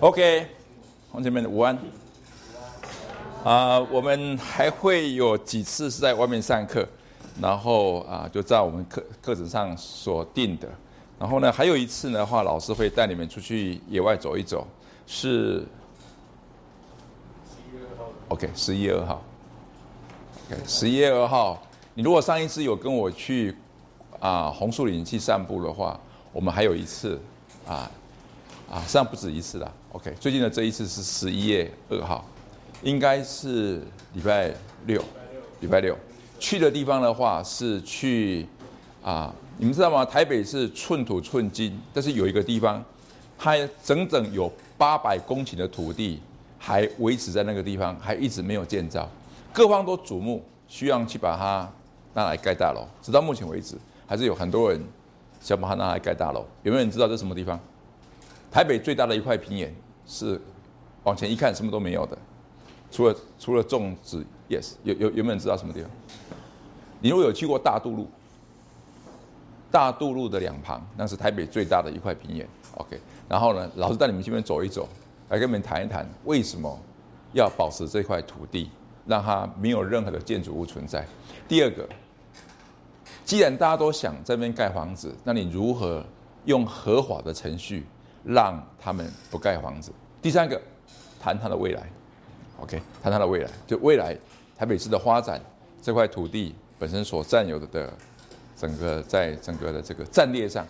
OK，同学们午安。啊，我们还会有几次是在外面上课，然后啊，就在我们课课程上所定的。然后呢，还有一次的话，老师会带你们出去野外走一走，是 OK，十一月二号。OK，十一月二号，你如果上一次有跟我去啊红树林去散步的话，我们还有一次啊啊，上不止一次了。OK，最近的这一次是十一月二号，应该是礼拜六，礼拜六去的地方的话是去啊，你们知道吗？台北是寸土寸金，但是有一个地方，它整整有八百公顷的土地还维持在那个地方，还一直没有建造，各方都瞩目，需要去把它拿来盖大楼。直到目前为止，还是有很多人想把它拿来盖大楼。有没有人知道这是什么地方？台北最大的一块平原。是往前一看什么都没有的，除了除了种植，yes，有有有没有人知道什么地方？你如果有去过大渡路，大渡路的两旁，那是台北最大的一块平原。OK，然后呢，老师带你们这边走一走，来跟你们谈一谈，为什么要保持这块土地，让它没有任何的建筑物存在？第二个，既然大家都想在那边盖房子，那你如何用合法的程序？让他们不盖房子。第三个，谈他的未来，OK，谈他的未来，就未来台北市的发展，这块土地本身所占有的的整个在整个的这个战略上，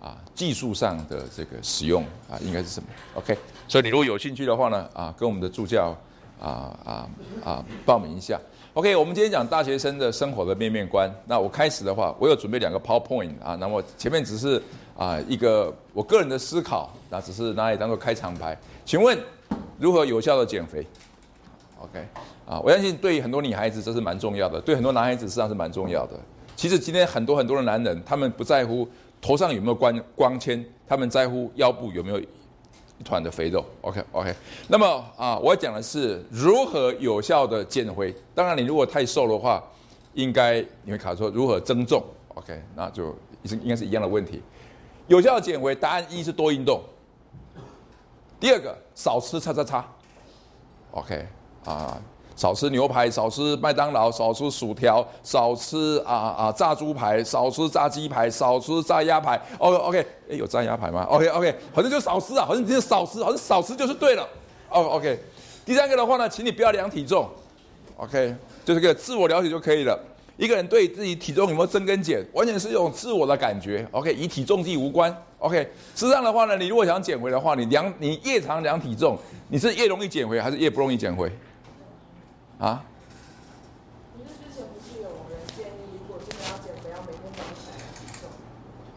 啊，技术上的这个使用啊，应该是什么？OK，所以你如果有兴趣的话呢，啊，跟我们的助教啊啊啊报名一下。OK，我们今天讲大学生的生活的面面观。那我开始的话，我有准备两个 PowerPoint 啊，那么前面只是。啊，一个我个人的思考，那只是拿来当做开场白。请问如何有效的减肥？OK，啊，我相信对很多女孩子这是蛮重要的，对很多男孩子实际上是蛮重要的。其实今天很多很多的男人，他们不在乎头上有没有光光纤，他们在乎腰部有没有一团的肥肉。OK，OK。那么啊，我讲的是如何有效的减肥。当然，你如果太瘦的话，应该你会考说如何增重。OK，那就是应该是一样的问题。有效减肥，答案一是多运动。第二个，少吃叉叉叉。OK，啊，少吃牛排，少吃麦当劳，少吃薯条，少吃啊啊炸猪排，少吃炸鸡排，少吃炸鸭排。OK OK，哎，有炸鸭排吗？OK OK，好像就少吃啊，好像只有少吃，好像少吃就是对了。哦 OK，第三个的话呢，请你不要量体重。OK，就是个自我了解就可以了。一个人对自己体重有没有增跟减，完全是一种自我的感觉。OK，与体重计无关。OK，事实上的话呢，你如果想减肥的话，你量你越常量体重，你是越容易减肥，还是越不容易减肥？啊？你是之前不是有人建议，如果真的要减肥，要每天量体重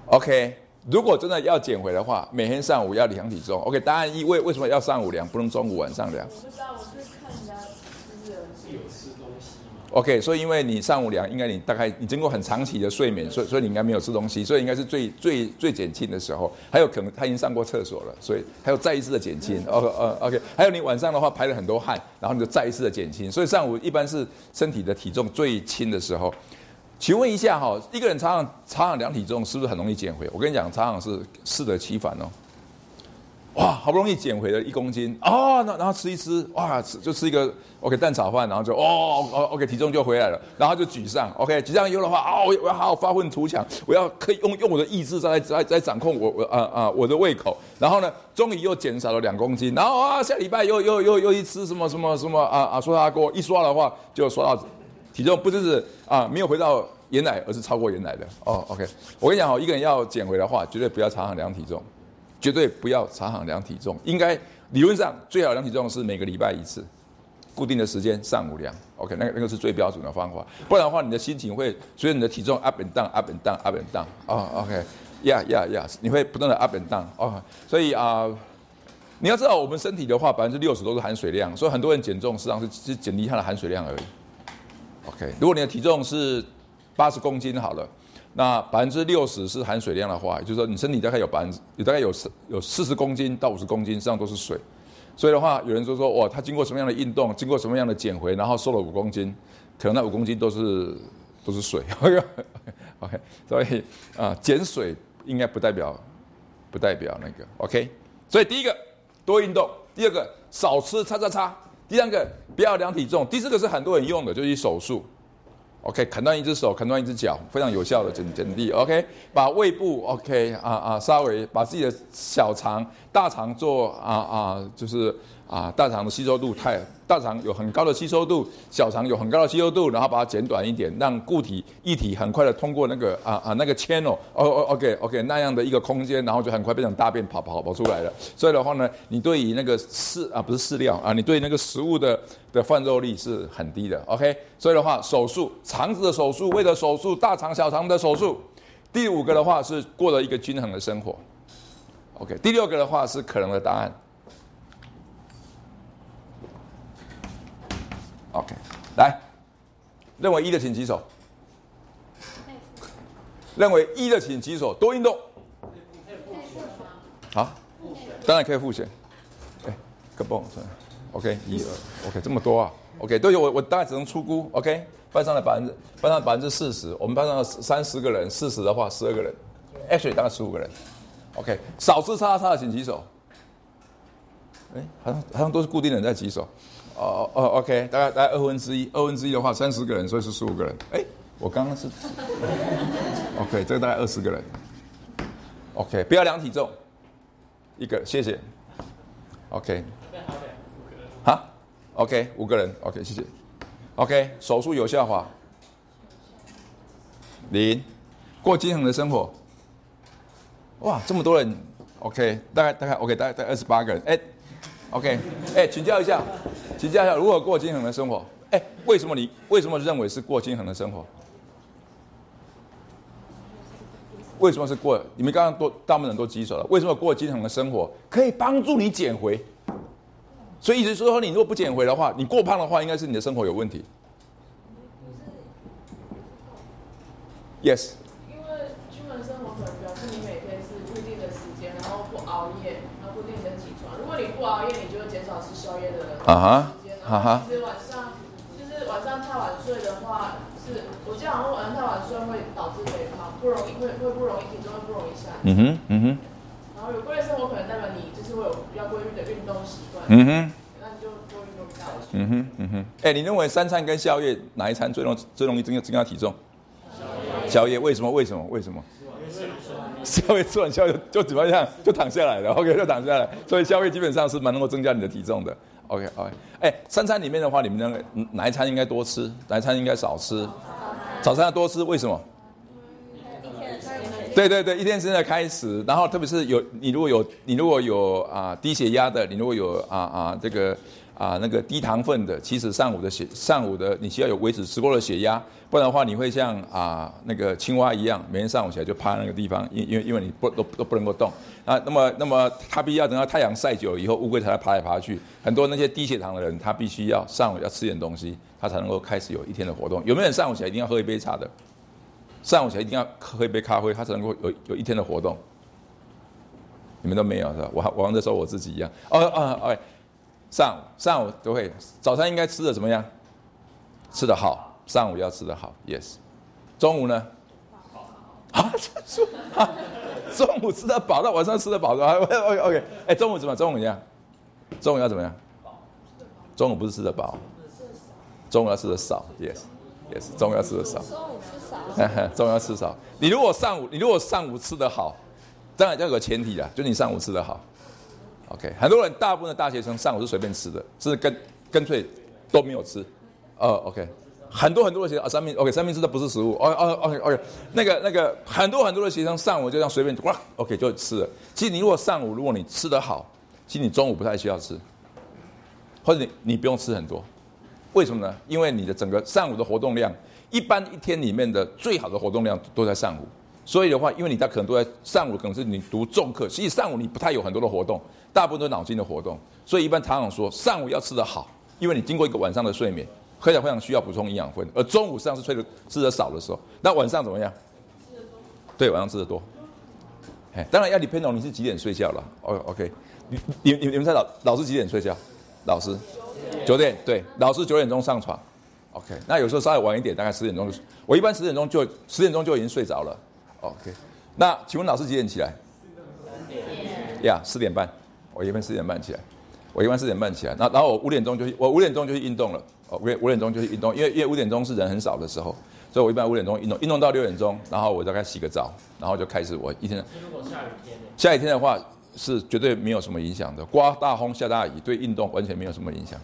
？OK，如果真的要减肥的话，每天上午要量体重。OK，答案一为为什么要上午量，不能中午晚上量？我不知道，我是看。OK，所以因为你上午量，应该你大概你经过很长期的睡眠，所以所以你应该没有吃东西，所以应该是最最最减轻的时候。还有可能他已经上过厕所了，所以还有再一次的减轻。OK，呃，OK，还有你晚上的话排了很多汗，然后你就再一次的减轻。所以上午一般是身体的体重最轻的时候。请问一下哈，一个人常常常常量体重，是不是很容易减肥？我跟你讲，常常是适得其反哦。哇，好不容易减回了一公斤。啊，那然后吃一吃，哇，吃就吃一个 OK 蛋炒饭，然后就哦哦 OK 体重就回来了，然后就沮丧 OK 沮丧以后的话哦，我要好好发愤图强，我要可以用用我的意志在在在掌控我我啊啊我的胃口，然后呢，终于又减少了两公斤，然后啊下礼拜又又又又一吃什么什么什么啊啊刷牙锅一刷的话就刷到体重不就是啊没有回到原来，而是超过原来的。哦 OK 我跟你讲哦，一个人要减回的话，绝对不要常常量体重。绝对不要常常量体重，应该理论上最好量体重是每个礼拜一次，固定的时间上午量。OK，那个那个是最标准的方法。不然的话，你的心情会随着你的体重 up and down up and down up and down。哦，OK，Yeah Yeah Yeah，你会不断的 up and down。哦，所以啊，你要知道我们身体的话，百分之六十都是含水量，所以很多人减重实际上是是减低它的含水量而已。OK，如果你的体重是八十公斤好了。那百分之六十是含水量的话，也就是说你身体大概有百分之有大概有四有四十公斤到五十公斤，实际上都是水。所以的话，有人就说哇，他经过什么样的运动，经过什么样的减肥，然后瘦了五公斤，可能那五公斤都是都是水。OK，所以啊，减水应该不代表不代表那个 OK。所以第一个多运动。第二个，少吃叉叉叉。第三个，不要量体重。第四个是很多人用的，就是手术。OK，砍断一只手，砍断一只脚，非常有效的减减低。OK，把胃部 OK 啊啊，稍微把自己的小肠、大肠做啊啊，就是啊，大肠的吸收度太，大肠有很高的吸收度，小肠有很高的吸收度，然后把它剪短一点，让固体液体很快的通过那个啊啊那个 channel，哦哦 OK OK 那样的一个空间，然后就很快变成大便跑跑跑出来了。所以的话呢，你对于那个饲啊不是饲料啊，你对那个食物的。的犯肉率是很低的，OK，所以的话，手术肠子的手术，胃的手术，大肠小肠的手术。第五个的话是过了一个均衡的生活，OK。第六个的话是可能的答案，OK。来，认为一的请举手。认为一的请举手，多运动。好，当然可以复选。哎，个蹦出来。OK，一二，OK，这么多啊，OK，都有我我大概只能出估，OK，班上的百分之班上百分之四十，我们班上三十个人，四十的话十二个人，Actually 大概十五个人，OK，少吃叉叉的请举手，哎，好像好像都是固定人在举手，哦哦，OK，大概大概二分之一，二分之一的话三十个人，所以是十五个人，哎，我刚刚是，OK，这个大概二十个人，OK，不要量体重，一个，谢谢，OK。好，OK，五个人，OK，谢谢，OK，手术有效化，零，过均衡的生活，哇，这么多人，OK，大概大概 OK，大概大概二十八个人，哎，OK，哎，请教一下，请教一下，如何过均衡的生活？哎，为什么你为什么认为是过均衡的生活？为什么是过？你们刚刚都大部分人都举手了，为什么过均衡的生活可以帮助你减肥？所以意思是说，你如果不减肥的话，你过胖的话，应该是你的生活有问题。Yes。因为均衡生活可能表示你每天是固定的时间，然后不熬夜，然后固定的起床。如果你不熬夜，你就会减少吃宵夜的时间。啊哈。其实晚上就是晚上太晚睡的话，是我记得好像晚上太晚睡会导致肥胖，不容易会会不容易体重会不容易下降。嗯哼，嗯哼。然后有规律生活可能代表你就是会有比较规律的运动习惯。嗯哼。那你就多运动比较嗯哼嗯哼，哎，你认为三餐跟宵夜哪一餐最容最容易增加增加体重？宵夜为什么？为什么？为什么？宵夜吃完宵夜就怎么样？就躺下来了，OK，就躺下来。所以宵夜基本上是蛮能够增加你的体重的，OK OK。哎，三餐里面的话，你们那个哪一餐应该多吃？哪一餐应该少吃？早餐要多吃，为什么？对对对，一天之内开始，然后特别是有你如果有你如果有啊低血压的，你如果有啊啊这个。啊，那个低糖分的，其实上午的血，上午的你需要有维持吃过的血压，不然的话你会像啊那个青蛙一样，每天上午起来就趴那个地方，因因为因为你不都都不能够动啊。那么那么他必须要等到太阳晒久了以后，乌龟才爬来爬去。很多那些低血糖的人，他必须要上午要吃点东西，他才能够开始有一天的活动。有没有人上午起来一定要喝一杯茶的？上午起来一定要喝一杯咖啡，他才能够有有一天的活动。你们都没有是吧？我我那时候我自己一样。哦哦哦。上午上午都会，早餐应该吃的怎么样？吃的好，上午要吃的好，yes。中午呢？啊，中午吃的饱，到晚上吃的饱的，OK OK。哎，中午怎么？中午怎么样？中午要怎么样？中午不是吃的饱，中午要吃的少，yes yes。中午要吃的少，中午吃少，中午要吃少。你如果上午，你如果上午吃的好，当然要有个前提啦，就是你上午吃的好。OK，很多人大部分的大学生上午是随便吃的，是跟干脆都没有吃。哦，OK，很多很多的学生啊，三明 OK，三明治都不是食物。哦哦，OK OK，那个那个很多很多的学生上午就这样随便哇，OK 就吃了。其实你如果上午如果你吃得好，其实你中午不太需要吃，或者你你不用吃很多。为什么呢？因为你的整个上午的活动量，一般一天里面的最好的活动量都在上午。所以的话，因为你在可能都在上午，可能是你读重课，其实上午你不太有很多的活动，大部分都是脑筋的活动。所以一般常常说，上午要吃得好，因为你经过一个晚上的睡眠，非常非常需要补充营养分。而中午实际上是睡的吃的少的时候，那晚上怎么样？吃的多。对，晚上吃的多。哎，当然要你偏懂你是几点睡觉了。O OK，你你你你们猜老老师几点睡觉？老师九点。对，老师九点钟上床。OK，那有时候稍微晚一点，大概十点钟。我一般十点钟就十点钟就已经睡着了。OK，那请问老师几点起来？呀，四点半。我一般四点半起来，我一般四点半起来，那然后我五点钟就去，我五点钟就去运动了。哦，五五点钟就去运动，因为因为五点钟是人很少的时候，所以我一般五点钟运动，运动到六点钟，然后我大概洗个澡，然后就开始我一天。如果下雨天下雨天的话是绝对没有什么影响的，刮大风下大雨对运动完全没有什么影响。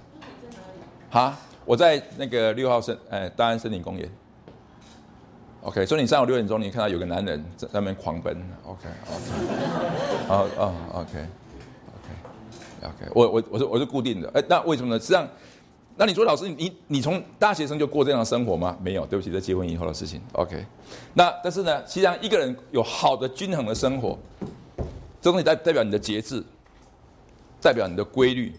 哈，我在那个六号森，哎，大安森林公园。OK，所以你上午六点钟，你看到有个男人在那边狂奔。OK，OK，哦哦，OK，OK，OK，我我我是我是固定的。哎，那为什么呢？实际上，那你说老师，你你从大学生就过这样的生活吗？没有，对不起，这结婚以后的事情。OK，那但是呢，实际上一个人有好的均衡的生活，这东西代代表你的节制，代表你的规律，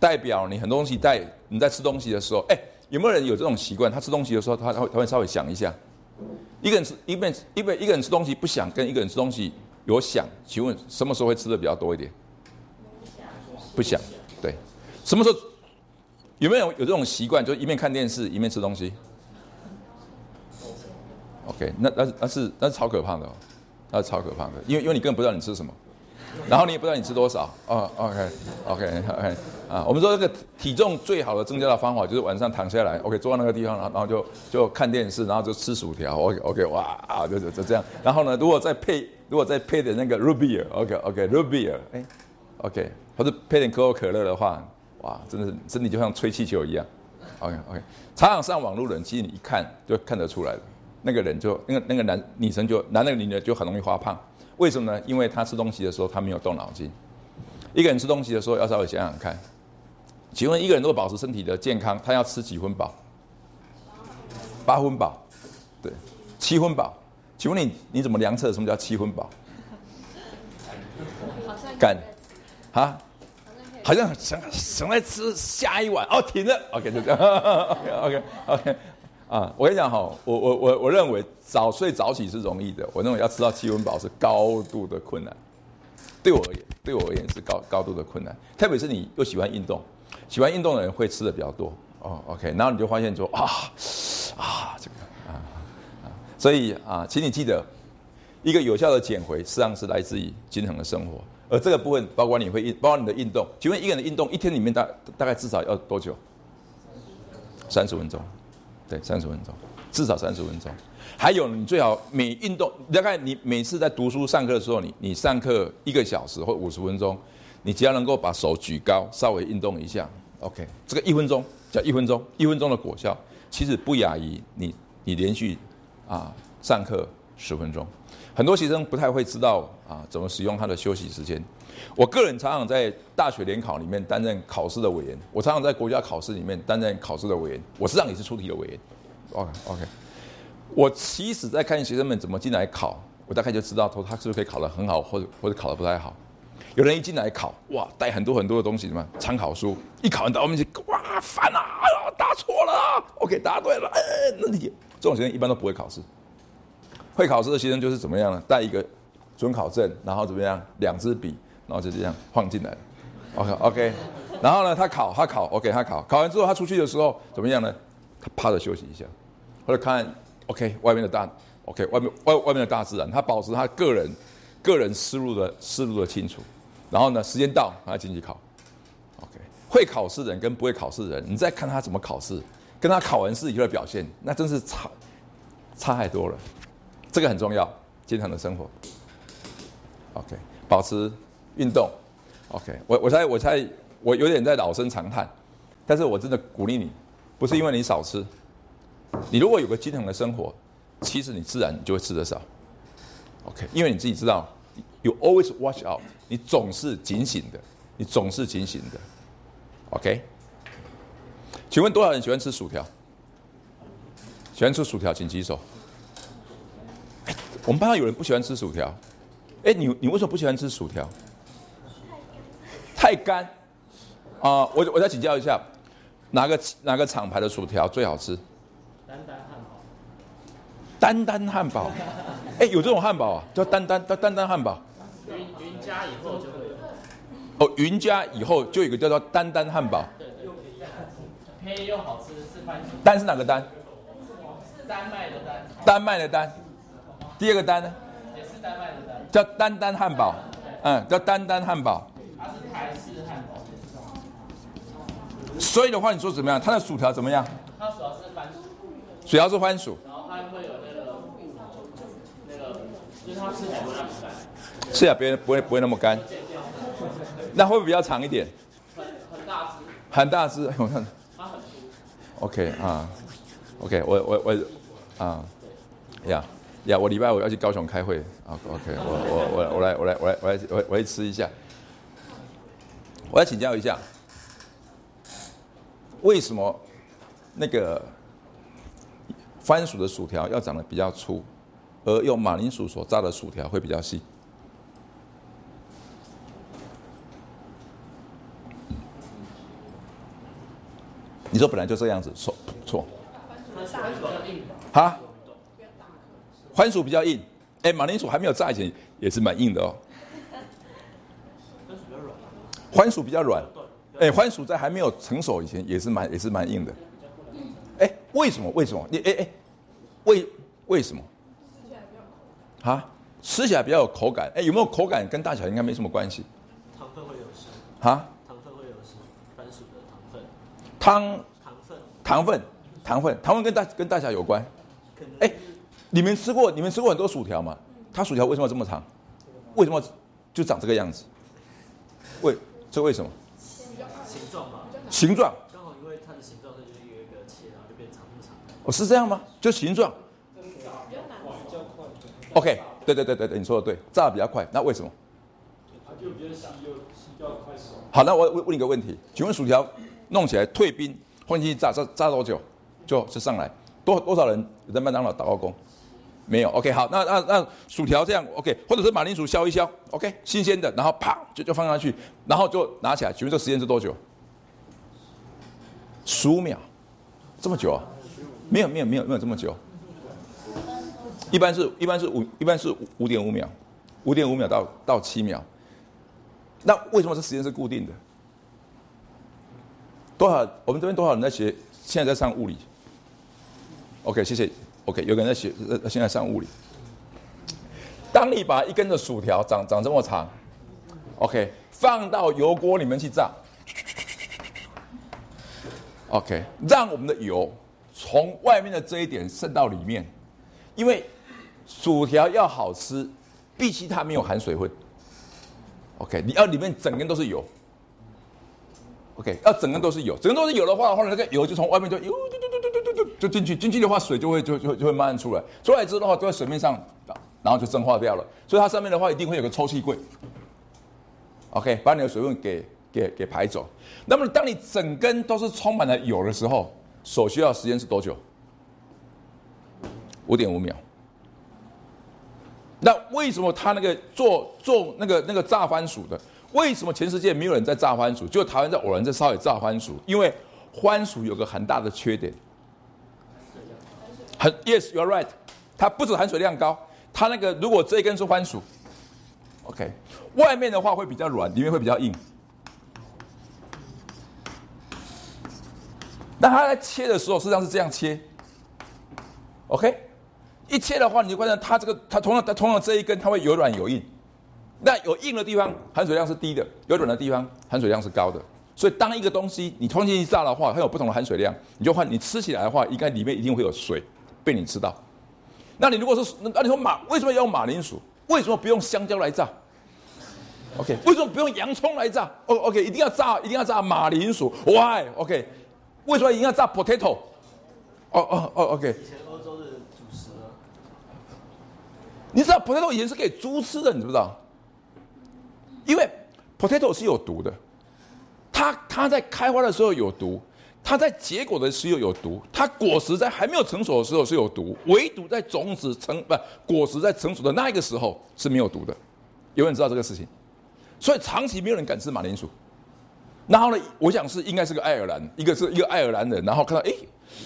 代表你很多东西在你在吃东西的时候，哎。有没有人有这种习惯？他吃东西的时候，他他会他会稍微想一下。一个人吃一边一边一个人吃东西不想，跟一个人吃东西有想，请问什么时候会吃的比较多一点？不想，对。什么时候有没有有这种习惯？就一面看电视一面吃东西？OK，那那那是那是超可怕的，哦那是超可怕的，因为因为你根本不知道你吃什么。然后你也不知道你吃多少哦，OK，OK，OK 啊，我们说这个体重最好的增加的方法就是晚上躺下来，OK，坐在那个地方，然后然后就就看电视，然后就吃薯条，OK，OK，哇啊，就就就这样。然后呢，如果再配如果再配点那个 r u b i e r o k o k r u b i e r 哎，OK，或者配点可口可乐的话，哇，真的是身体就像吹气球一样，OK，OK。常常上网路人，其实你一看就看得出来了，那个人就那个那个男女生就男的女的就很容易发胖。为什么呢？因为他吃东西的时候，他没有动脑筋。一个人吃东西的时候，要稍微想想看。请问一个人如果保持身体的健康，他要吃几分饱？八分饱，对，七分饱。请问你你怎么量测什么叫七分饱？干，啊？好像想想再吃下一碗哦，停了。OK，就这样。OK，OK，OK。啊，我跟你讲哈，我我我我认为早睡早起是容易的，我认为要吃到七分饱是高度的困难。对我而言，对我而言是高高度的困难，特别是你又喜欢运动，喜欢运动的人会吃的比较多。哦，OK，然后你就发现说啊啊这个啊啊，所以啊，请你记得，一个有效的减肥实际上是来自于均衡的生活，而这个部分包括你会运，包括你的运动。请问一个人的运动一天里面大大概至少要多久？三十分钟。对，三十分钟，至少三十分钟。还有，你最好每运动，大概你每次在读书上课的时候，你你上课一个小时或五十分钟，你只要能够把手举高，稍微运动一下，OK，这个一分钟叫一分钟，一分钟的果效其实不亚于你你连续啊上课十分钟。很多学生不太会知道啊怎么使用他的休息时间。我个人常常在大学联考里面担任考试的委员，我常常在国家考试里面担任考试的委员，我实际上也是出题的委员。OK OK，我其实在看学生们怎么进来考，我大概就知道说他是不是可以考得很好，或者或者考得不太好。有人一进来考，哇，带很多很多的东西什么参考书，一考完到我面去，哇，烦啊，答错了，OK，答对了，哎，那你这种学生一般都不会考试。会考试的学生就是怎么样呢？带一个准考证，然后怎么样，两支笔。然后就这样放进来，OK OK，然后呢，他考他考 OK 他考考完之后他出去的时候怎么样呢？他趴着休息一下，或者看 OK 外面的大 OK 外面外外面的大自然，他保持他个人个人思路的思路的清楚。然后呢，时间到他进去考，OK 会考试的人跟不会考试的人，你再看他怎么考试，跟他考完试以后的表现，那真是差差太多了。这个很重要，健康的生活 OK 保持。运动，OK，我我猜我猜我有点在老生常谈，但是我真的鼓励你，不是因为你少吃，你如果有个均衡的生活，其实你自然就会吃得少，OK，因为你自己知道，You always watch out，你总是警醒的，你总是警醒的，OK，请问多少人喜欢吃薯條？喜欢吃薯条请举手。我们班上有人不喜欢吃薯条，哎，你你为什么不喜欢吃薯条？太干啊！我我再请教一下，哪个哪个厂牌的薯条最好吃？丹丹汉堡。丹丹汉堡，哎，有这种汉堡啊？叫丹丹丹丹丹汉堡。云云家以后就会有。哦，云家以后就有一个叫做丹丹汉堡。对对，便宜又好吃，是番薯。丹是哪个丹？是丹麦的丹。丹麦的丹。第二个丹呢？也是丹麦的丹。叫丹丹汉堡。嗯，叫丹丹汉堡。还是汉堡所以的话你说怎么样？它的薯条怎么样？它主要是番薯。主要是番薯然后它会有那个那个就是它吃起来不那么干。是啊别人不会不会那么干。那会不会比较长一点？很很大只。很大只？我看。它很粗 ok 啊。Ok 我我我啊。呀呀我礼拜五要去高雄开会。啊 ok 我我我我来我来我来我来我我来吃一下。我要请教一下，为什么那个番薯的薯条要长得比较粗，而用马铃薯所炸的薯条会比较细？你说本来就这样子，错错。番薯比较硬，哈，番薯比较硬，哎，马铃薯还没有炸以前也是蛮硬的哦。番薯比较软，哎，番薯在还没有成熟以前也是蛮也是蛮硬的。哎，为什么？为什么？你哎哎，为为什么？哈，吃起来比较有口感。哎，有没有口感跟大小应该没什么关系。糖分会流失，哈，糖分会流失，番薯的糖分，汤糖分糖分糖分糖分跟大跟大小有关。哎，你们吃过你们吃过很多薯条吗？它薯条为什么这么长？为什么就长这个样子？为这为什么？形状嘛，形状刚好因为它的形状，它就是一个一个切，然后就变长不长。哦，是这样吗？就形状。OK，对对对对对，你说的对，炸的比较快，那为什么？就比较细又细又快熟。好，那我问问你一个问题，请问薯条弄起来退冰放进去炸炸炸多久就就上来？多多少人有在麦当劳打过工？没有。OK，好，那那那薯条这样 OK，或者是马铃薯削一削 OK，新鲜的，然后啪就就放上去，然后就拿起来，请问这个时间是多久？十五秒，这么久啊？没有没有没有没有这么久，一般是一般是五一般是五点五秒，五点五秒到到七秒。那为什么这时间是固定的？多少？我们这边多少人在学？现在在上物理？OK，谢谢。OK，有个人在学，现在上物理。当你把一根的薯条长长这么长，OK，放到油锅里面去炸，OK，让我们的油从外面的这一点渗到里面，因为薯条要好吃，必须它没有含水分。OK，你要里面整根都是油。OK，要整根都是油，整根都是油的话，后来那个油就从外面就油嘟嘟就进去，进去的话水就会就就就会慢慢出来，出来之后的话就在水面上，然后就蒸发掉了。所以它上面的话一定会有个抽气柜，OK，把你的水分给给给排走。那么当你整根都是充满了油的时候，所需要时间是多久？五点五秒。那为什么他那个做做那个那个炸番薯的？为什么全世界没有人在炸番薯，就台湾在偶然在稍微炸番薯？因为番薯有个很大的缺点，很 Yes you're right，它不止含水量高，它那个如果这一根是番薯，OK，外面的话会比较软，里面会比较硬。那它在切的时候，实际上是这样切，OK，一切的话，你就发现它这个它同样它同样这一根，它会有软有硬。那有硬的地方含水量是低的，有软的地方含水量是高的。所以当一个东西你冲进去炸的话，它有不同的含水量，你就换你吃起来的话，应该里面一定会有水被你吃到。那你如果是那你说马为什么要用马铃薯？为什么不用香蕉来炸？OK，为什么不用洋葱来炸？哦 OK，一定要炸，一定要炸马铃薯。Why？OK，为什么一定要炸 potato？哦哦哦 OK，以前欧洲的主食，你知道 potato 以前是给猪吃的，你知不知道？因为 potato 是有毒的，它它在开花的时候有毒，它在结果的时候有毒，它果实在还没有成熟的时候是有毒，唯独在种子成不果实在成熟的那一个时候是没有毒的。有人知道这个事情，所以长期没有人敢吃马铃薯。然后呢，我想是应该是个爱尔兰，一个是一个爱尔兰人，然后看到哎，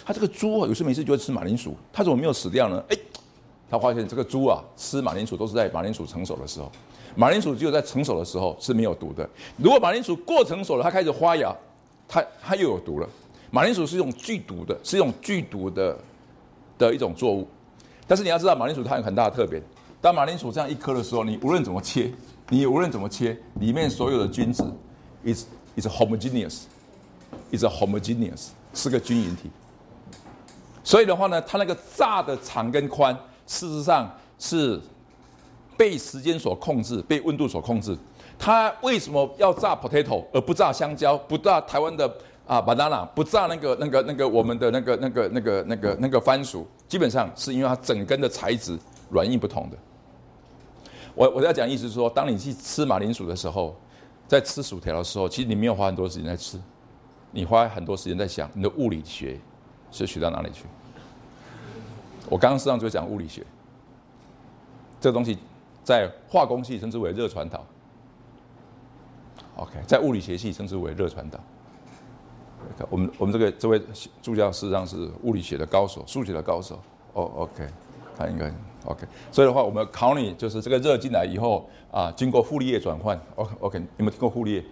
他这个猪啊，有事没事就会吃马铃薯，他怎么没有死掉呢？哎，他发现这个猪啊吃马铃薯都是在马铃薯成熟的时候。马铃薯只有在成熟的时候是没有毒的。如果马铃薯过成熟了，它开始发芽，它它又有毒了。马铃薯是一种剧毒的，是一种剧毒的的一种作物。但是你要知道，马铃薯它有很大的特别。当马铃薯这样一颗的时候，你无论怎么切，你无论怎么切，里面所有的菌子 is is homogeneous。is homogeneous，是个均匀体。所以的话呢，它那个炸的长跟宽，事实上是被时间所控制，被温度所控制。它为什么要炸 potato 而不炸香蕉，不炸台湾的啊 banana，不炸那个那个那个我们的那个那个那个那个那个番薯？基本上是因为它整根的材质软硬不同的。我我在讲意思是说，当你去吃马铃薯的时候，在吃薯条的时候，其实你没有花很多时间在吃，你花很多时间在想你的物理学是学到哪里去。我刚刚实际上就讲物理学，这个东西在化工系称之为热传导。OK，在物理学系称之为热传导。我们我们这个这位助教事实上是物理学的高手，数学的高手。哦，OK，他应该 OK。所以的话，我们考你就是这个热进来以后啊，经过傅立叶转换。OK，OK，有没有听过傅立叶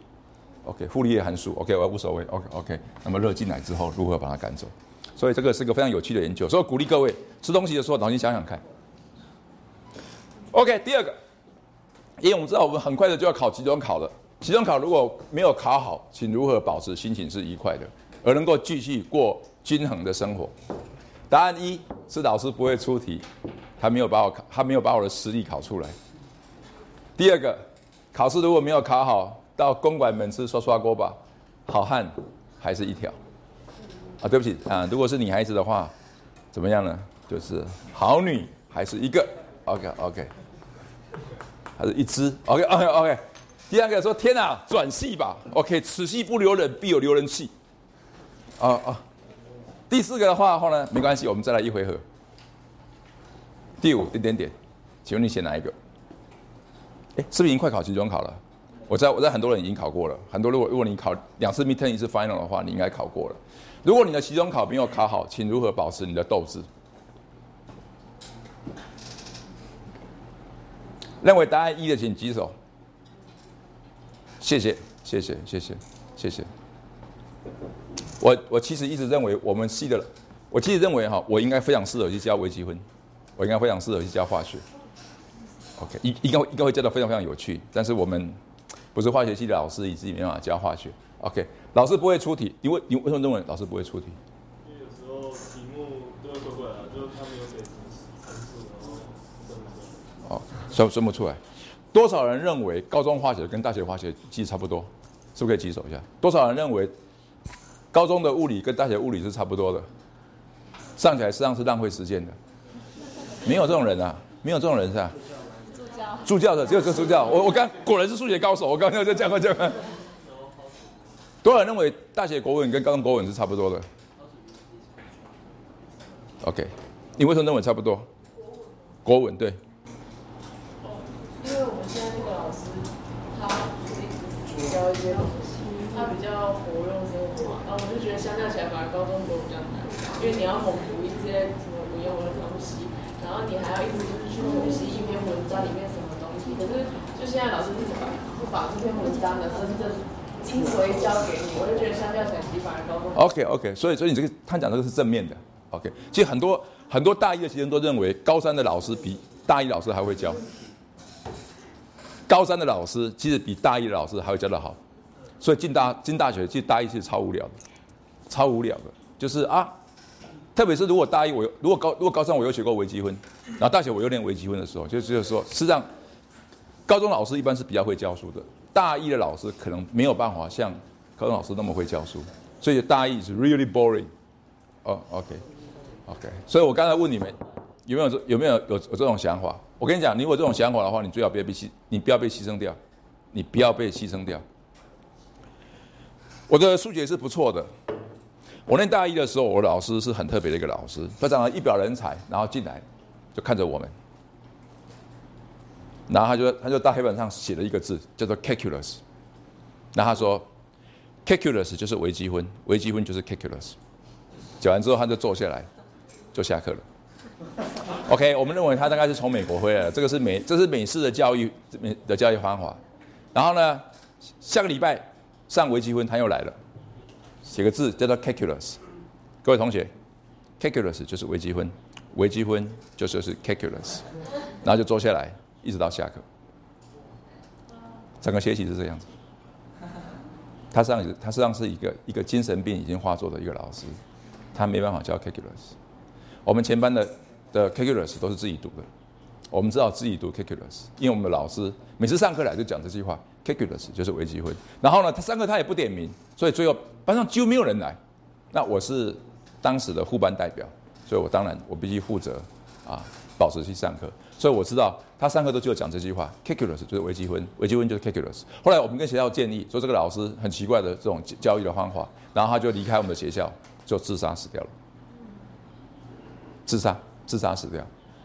？OK，傅立叶函数。OK，我无所谓。OK，OK。那么热进来之后，如何把它赶走？所以这个是个非常有趣的研究。所以鼓励各位吃东西的时候，脑筋想想看。OK，第二个，因为我们知道我们很快的就要考期中考了。期中考如果没有考好，请如何保持心情是愉快的，而能够继续过均衡的生活？答案一是老师不会出题，他没有把我考，他没有把我的实力考出来。第二个，考试如果没有考好，到公馆门吃刷刷锅吧，好汉还是一条。啊，对不起啊，如果是女孩子的话，怎么样呢？就是好女还是一个？OK OK，还是一只？OK OK OK。第二个说：“天哪，转系吧。”OK，此系不留人，必有留人气。啊啊。第四个的话，话呢，没关系，我们再来一回合。第五点点点，请问你写哪一个？哎，是不是已经快考期中考了？我在我在很多人已经考过了，很多如果如果你考两次 midterm 一次 final 的话，你应该考过了。如果你的期中考没有考好，请如何保持你的斗志？认为答案一的，请举手。谢谢，谢谢，谢谢，谢谢。我我其实一直认为我们系的，我其实认为哈，我应该非常适合去教微积分，我应该非常适合去教化学。OK，应应该应该会教的非常非常有趣，但是我们不是化学系的老师，以至于没办法教化学。OK，老师不会出题，因为你为什么认为老师不会出题？因为有时候题目都会怪怪的，就是他没有给分数，然后算不出来。哦，算算不出来。多少人认为高中化学跟大学化学其实差不多？是不是可以举手一下？多少人认为高中的物理跟大学物理是差不多的？上起来实际上是浪费时间的。没有这种人啊，没有这种人是吧？助教，助教的只有这助教。我我刚果然是数学高手，我刚刚在讲过讲过。多少人认为大学国文跟高中国文是差不多的？OK，你为什么认为差不多？国文对。教一些东西，他比较活用生活，然后我就觉得相较起来，反而高中国比较难，因为你要猛读一些什么文言文的东西，然后你还要一直就是去复习一篇文章里面什么东西。可是就现在老师是怎么不把这篇文章的真正精髓教给你，我就觉得相较起来，其实反而高中。OK OK，所以所以你这个他讲这个是正面的。OK，其实很多很多大一的学生都认为高三的老师比大一老师还会教。高三的老师其实比大一的老师还会教得好，所以进大进大学，其实大一是超无聊的，超无聊的。就是啊，特别是如果大一我如果高如果高三我又学过微积分，然后大学我又练微积分的时候，就就是说，实际上高中老师一般是比较会教书的，大一的老师可能没有办法像高中老师那么会教书，所以大一是 really boring。哦，OK，OK，所以我刚才问你们有没有有没有有有这种想法？我跟你讲，你有这种想法的话，你最好不要被牺，你不要被牺牲掉，你不要被牺牲掉。我的数学是不错的，我念大一的时候，我的老师是很特别的一个老师，他长得一表人才，然后进来就看着我们，然后他就他就在黑板上写了一个字，叫做 calculus，然后他说 calculus 就是微积分，微积分就是 calculus，讲完之后他就坐下来，就下课了。OK，我们认为他大概是从美国回来的，这个是美，这是美式的教育美的教育方法。然后呢，下个礼拜上微积分他又来了，写个字叫做 calculus。各位同学，calculus 就是微积分，微积分就说是 calculus，然后就坐下来，一直到下课，整个学习是这样子。他上他实际上是一个一个精神病已经发作的一个老师，他没办法教 calculus。我们前班的的 calculus 都是自己读的，我们知道自己读 calculus，因为我们的老师每次上课来就讲这句话，calculus 就是微积分。然后呢，他上课他也不点名，所以最后班上几乎没有人来。那我是当时的副班代表，所以我当然我必须负责啊，保持去上课。所以我知道他上课都就讲这句话，calculus 就是微积分，微积分就是 calculus。后来我们跟学校建议说，这个老师很奇怪的这种教育的方法，然后他就离开我们的学校，就自杀死掉了。自杀，自杀死掉。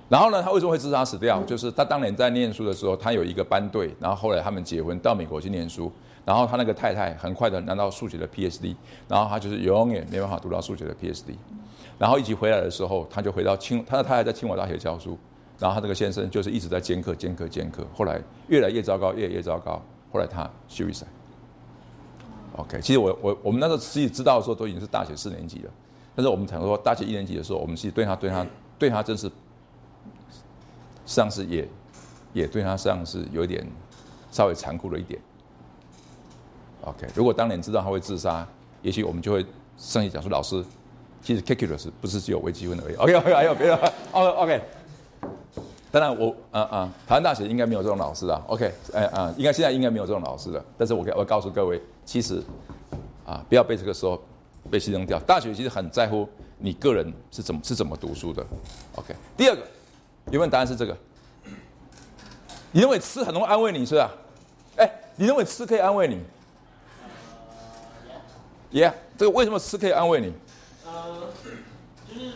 然后呢，他为什么会自杀死掉？就是他当年在念书的时候，他有一个班队，然后后来他们结婚到美国去念书，然后他那个太太很快的拿到数学的 PhD，然后他就是永远没办法读到数学的 PhD。然后一起回来的时候，他就回到清，他的太太在清华大学教书。然后他这个先生就是一直在兼课、兼课、兼课，后来越来越糟糕，越来越糟糕。后来他休一赛。OK，其实我我我们那时候自己知道的时候都已经是大学四年级了，但是我们常说大学一年级的时候，我们其实对他对他对他真是，上是也也对他上是有点稍微残酷了一点。OK，如果当年知道他会自杀，也许我们就会上去讲说老师，其实 calculus 不是只有微积分而已。OK OK，还有别的哦 OK。当然，我啊啊，台湾大学应该没有这种老师啊。OK，哎啊，应该现在应该没有这种老师了。但是我可我告诉各位，其实啊，不要被这个时候被牺牲掉。大学其实很在乎你个人是怎么是怎么读书的。OK，第二个，有没有答案是这个？你认为吃很容易安慰你是吧？哎，你认为吃可以安慰你？Yeah，这个为什么吃可以安慰你？呃，就是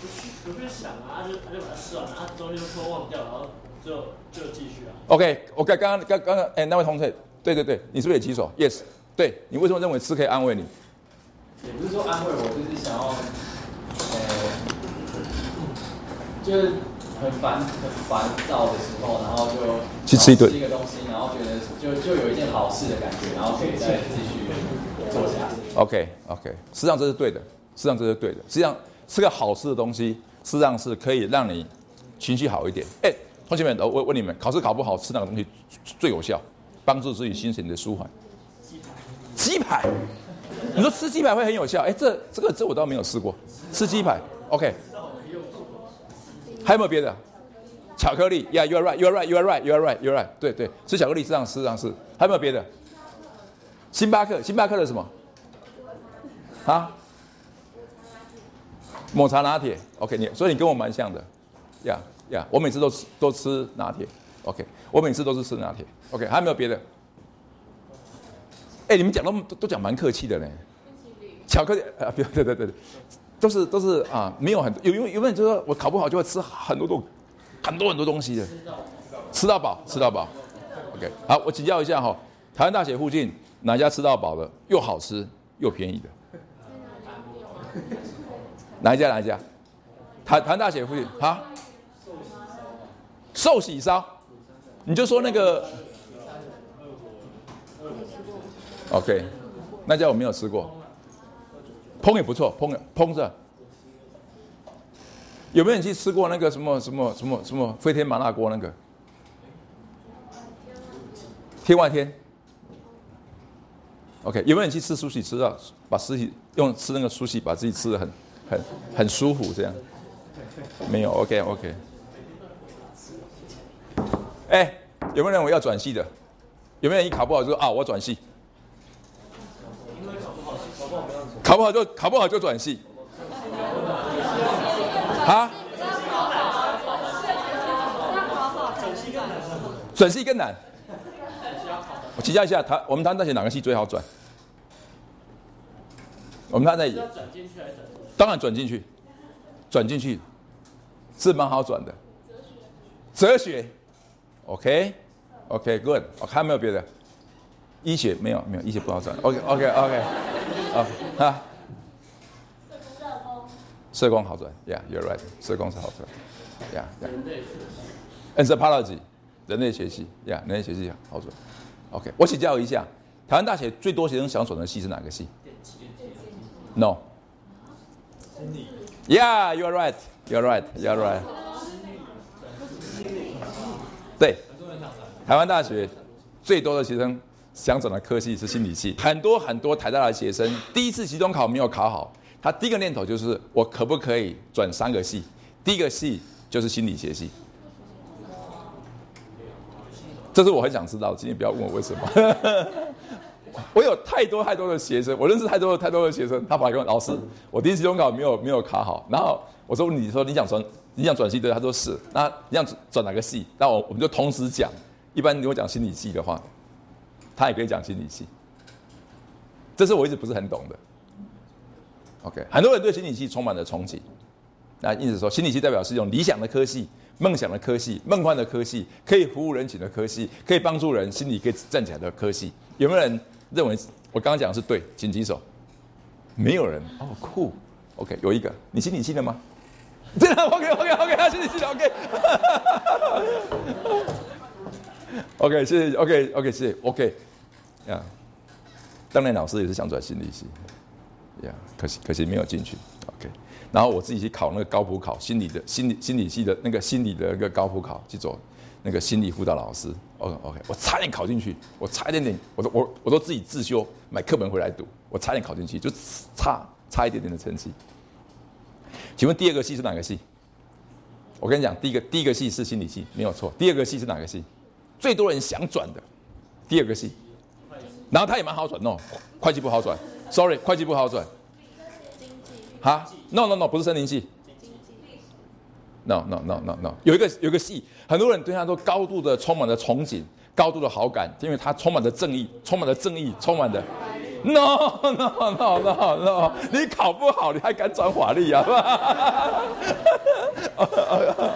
不去不去想啊，就他就把它吃完，然后中间就突然忘掉，然后就就继续啊。OK，OK，刚刚刚刚刚，哎，那位同学，对对对，你是不是也举手？Yes，对你为什么认为吃可以安慰你？也不是说安慰我，就是想要，呃，就是很烦很烦躁的时候，然后就去吃一顿吃一个东西，然后觉得就就有一件好事的感觉，然后可以再继续做下去。OK，OK，实际上这是对的，实际上这是对的，实际上吃个好吃的东西。实际上是可以让你情绪好一点。哎，同学们，我问你们，考试考不好，吃哪个东西最有效，帮助自己心情的舒缓？鸡排鸡排。你说吃鸡排会很有效？哎，这这个这我倒没有试过。吃鸡排，OK。还有没有别的？巧克力？Yeah，you are right，you are right，you are right，you are right，you are right。对对，吃巧克力实际上实际上是。还有没有别的？星巴克，星巴克的什么？啊？抹茶拿铁，OK，你所以你跟我蛮像的，呀呀，我每次都吃都吃拿铁，OK，我每次都是吃拿铁，OK，还有没有别的？哎，你们讲都都讲蛮客气的嘞，巧克力啊，不对对对对，都是都是啊，没有很多，有有有人就说我考不好就会吃很多多很多很多东西的，吃到饱吃到饱，OK，好，我请教一下哈，台湾大学附近哪家吃到饱的又好吃又便宜的？哪一家？哪一家？台台湾大学附近啊？寿喜烧，你就说那个。OK，那家我没有吃过，烹也不错，烹烹着。有没有人去吃过那个什么什么什么什么飞天麻辣锅那个？天外天。OK，有没有人去吃苏西吃到把尸体用吃那个苏西把自己吃的很？很很舒服，这样没有？OK OK。哎，有没有人我要转系的？有没有人一考不好就说啊我转系？考不好就考不好就转系。啊？转系更难。我请教一下，他我们台湾大学哪个系最好转？我们台湾在。当然转进去，转进去是蛮好转的。哲学，OK，OK，Good。我看没有别的，医学没有没有，医学不好转。OK，OK，OK，啊啊。社工，社工好转，Yeah，you're right，社工是好转，Yeah，Yeah。Anthropology，人类学系，Yeah，人类学系好转。OK，我请教一下，台湾大学最多学生想转的系是哪个系？No。Yeah, you're right. You're right. You're right. 对，台湾大学最多的学生想转的科系是心理系。很多很多台大的学生第一次期中考没有考好，他第一个念头就是我可不可以转三个系？第一个系就是心理学系。这是我很想知道，今天不要问我为什么。我有太多太多的学生，我认识太多太多的学生，他跑来跟我老师，我第一次中考没有没有考好，然后我说你说你想转你想转系对，他说是，那你想转哪个系？那我我们就同时讲，一般如果讲心理系的话，他也可以讲心理系，这是我一直不是很懂的。OK，很多人对心理系充满了憧憬，那意思说心理系代表是一种理想的科系。梦想的科系，梦幻的科系，可以服务人群的科系，可以帮助人心理可以站起来的科系，有没有人认为我刚刚讲的是对？请举手。没有人哦，酷。OK，有一个，你心理系的吗？真的？OK，OK，OK，他心理系的。OK。OK，谢谢。OK，OK，谢谢。OK，呀，当年老师也是想转心理系，呀，可惜可惜没有进去。OK。然后我自己去考那个高普考，心理的心理心理系的那个心理的那个高普考，去做那个心理辅导老师。OK OK，我差点考进去，我差一点点，我都我我都自己自修买课本回来读，我差点考进去，就差差一点点的成绩。请问第二个系是哪个系？我跟你讲，第一个第一个系是心理系，没有错。第二个系是哪个系？最多人想转的。第二个系，然后他也蛮好转哦，会计不好转，Sorry，会计不好转。哈，no no no，不是森林系。no no no no no，有一个有一个系，很多人对他都高度的充满了憧憬，高度的好感，因为他充满了正义，充满了正义，充满了。no no no no no，你考不好，你还敢转法律啊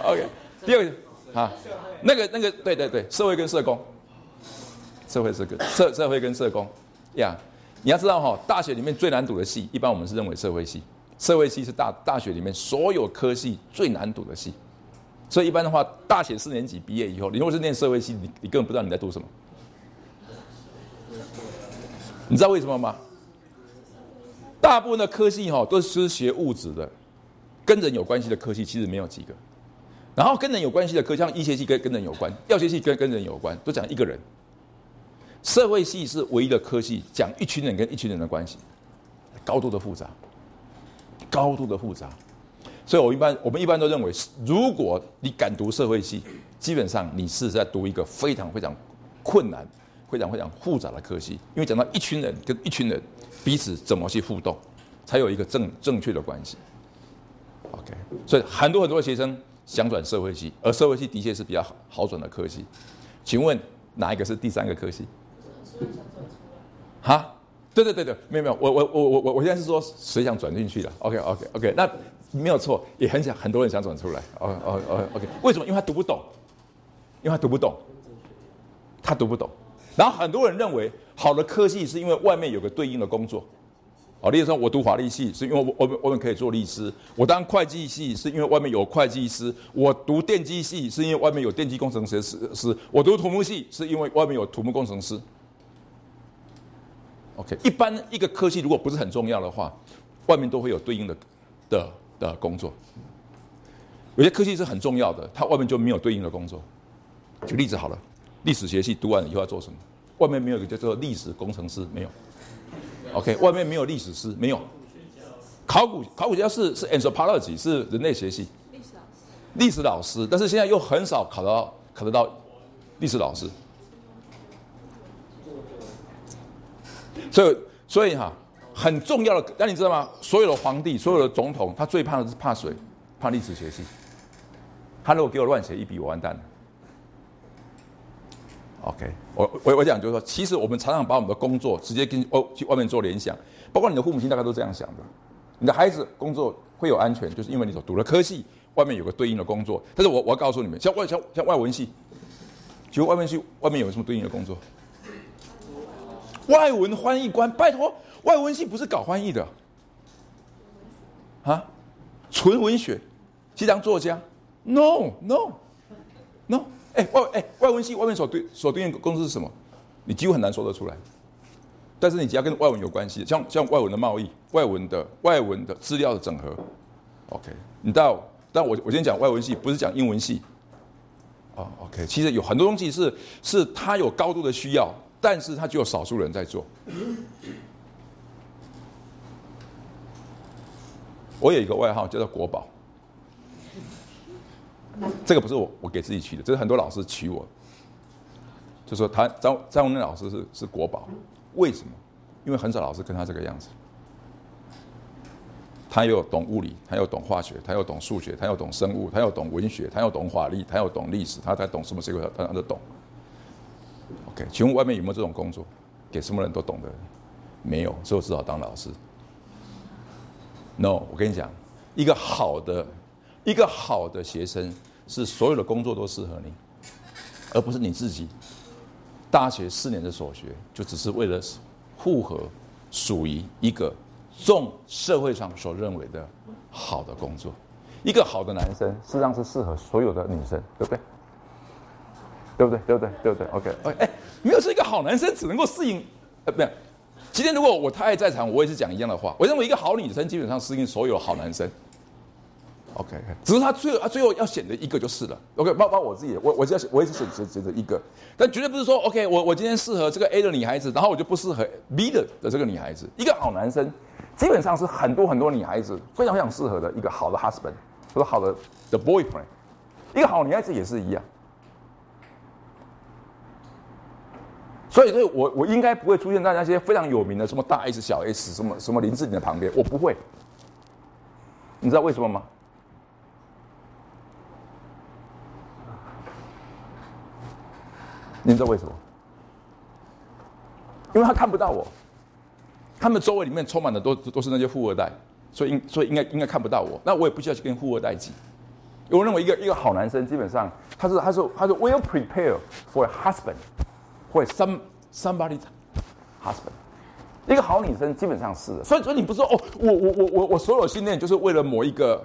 ？OK，第二个啊，那个那个，对对对，社会跟社工，社会是个社社会跟社工呀，你要知道哈，大学里面最难读的系，一般我们是认为社会系。社会系是大大学里面所有科系最难读的系，所以一般的话，大学四年级毕业以后，你如果是念社会系，你你根本不知道你在读什么。你知道为什么吗？大部分的科系哈都是学物质的，跟人有关系的科系其实没有几个。然后跟人有关系的科，像医学系跟跟人有关，药学系跟跟人有关，都讲一个人。社会系是唯一的科系，讲一群人跟一群人的关系，高度的复杂。高度的复杂，所以我一般我们一般都认为，如果你敢读社会系，基本上你是在读一个非常非常困难、非常非常复杂的科系，因为讲到一群人跟一群人彼此怎么去互动，才有一个正正确的关系。OK，所以很多很多的学生想转社会系，而社会系的确是比较好好转的科系。请问哪一个是第三个科系？哈？对对对对，没有没有，我我我我我我现在是说谁想转进去的？OK OK OK，那没有错，也很想很多人想转出来。哦哦哦 OK，为什么？因为他读不懂，因为他读不懂，他读不懂。然后很多人认为好的科技是因为外面有个对应的工作。哦，例如说我读法律系是因为我我我们可以做律师；我当会计系是因为外面有会计师；我读电机系是因为外面有电机工程师；师我读土木系是因为外面有土木工程师。OK，一般一个科技如果不是很重要的话，外面都会有对应的的的工作。有些科技是很重要的，它外面就没有对应的工作。举例子好了，历史学系读完以后要做什么？外面没有一个叫做历史工程师，没有。OK，外面没有历史师，没有。考古考古家是是 anthropology，是人类学系。历史老师。历史老师，但是现在又很少考到考得到历史老师。所以，所以哈，很重要的，那你知道吗？所有的皇帝，所有的总统，他最怕的是怕谁？怕历史学系。他如果给我乱写一笔，我完蛋了。OK，我我我讲就是说，其实我们常常把我们的工作直接跟哦去外面做联想，包括你的父母亲大概都这样想的。你的孩子工作会有安全，就是因为你所读了科系，外面有个对应的工作。但是我我要告诉你们，像外像像外文系，其实外面系外面有什么对应的工作？外文翻译官，拜托，外文系不是搞翻译的，啊，纯文学，去当作家？No No No，哎外哎外文系外面所对所对应的公司是什么？你几乎很难说得出来。但是你只要跟外文有关系，像像外文的贸易、外文的外文的资料的整合，OK，你到但我我今天讲外文系，不是讲英文系，啊 OK，其实有很多东西是是它有高度的需要。但是它只有少数人在做。我有一个外号叫做国宝，这个不是我我给自己取的，这是很多老师取我，就说他张张文亮老师是是国宝，为什么？因为很少老师跟他这个样子，他又懂物理，他又懂化学，他又懂数学，他又懂生物，他又懂文学，他又懂法律，他又懂历史，他才懂什么社会，他他都懂。OK，请问外面有没有这种工作？给什么人都懂的？没有，所以我只好当老师。No，我跟你讲，一个好的，一个好的学生是所有的工作都适合你，而不是你自己。大学四年的所学，就只是为了符合属于一个众社会上所认为的好的工作。一个好的男生，事实上是适合所有的女生，对不对？对不对？对不对？对不对？OK，哎哎，没有说一个好男生只能够适应，呃，不。今天如果我太太在场，我也是讲一样的话。我认为一个好女生基本上适应所有好男生。OK，只是他最后他最后要选的一个就是了。OK，包包括我自己，我我只要我也是选择选择一个，但绝对不是说 OK，我我今天适合这个 A 的女孩子，然后我就不适合 B 的的这个女孩子。一个好男生基本上是很多很多女孩子非常非常适合的一个好的 husband，或者好的的 boyfriend。一个好女孩子也是一样。所以，所以我我应该不会出现在那些非常有名的什么大 S、小 S、什么什么林志玲的旁边，我不会。你知道为什么吗？你知道为什么？因为他看不到我，他们周围里面充满的都都是那些富二代，所以应所以应该应该看不到我。那我也不需要去跟富二代挤。我认为一个一个好男生，基本上他是他是他是 well prepare for a husband。会 some somebody husband，一个好女生基本上是的，所以所以你不是说哦，我我我我我所有训练就是为了某一个，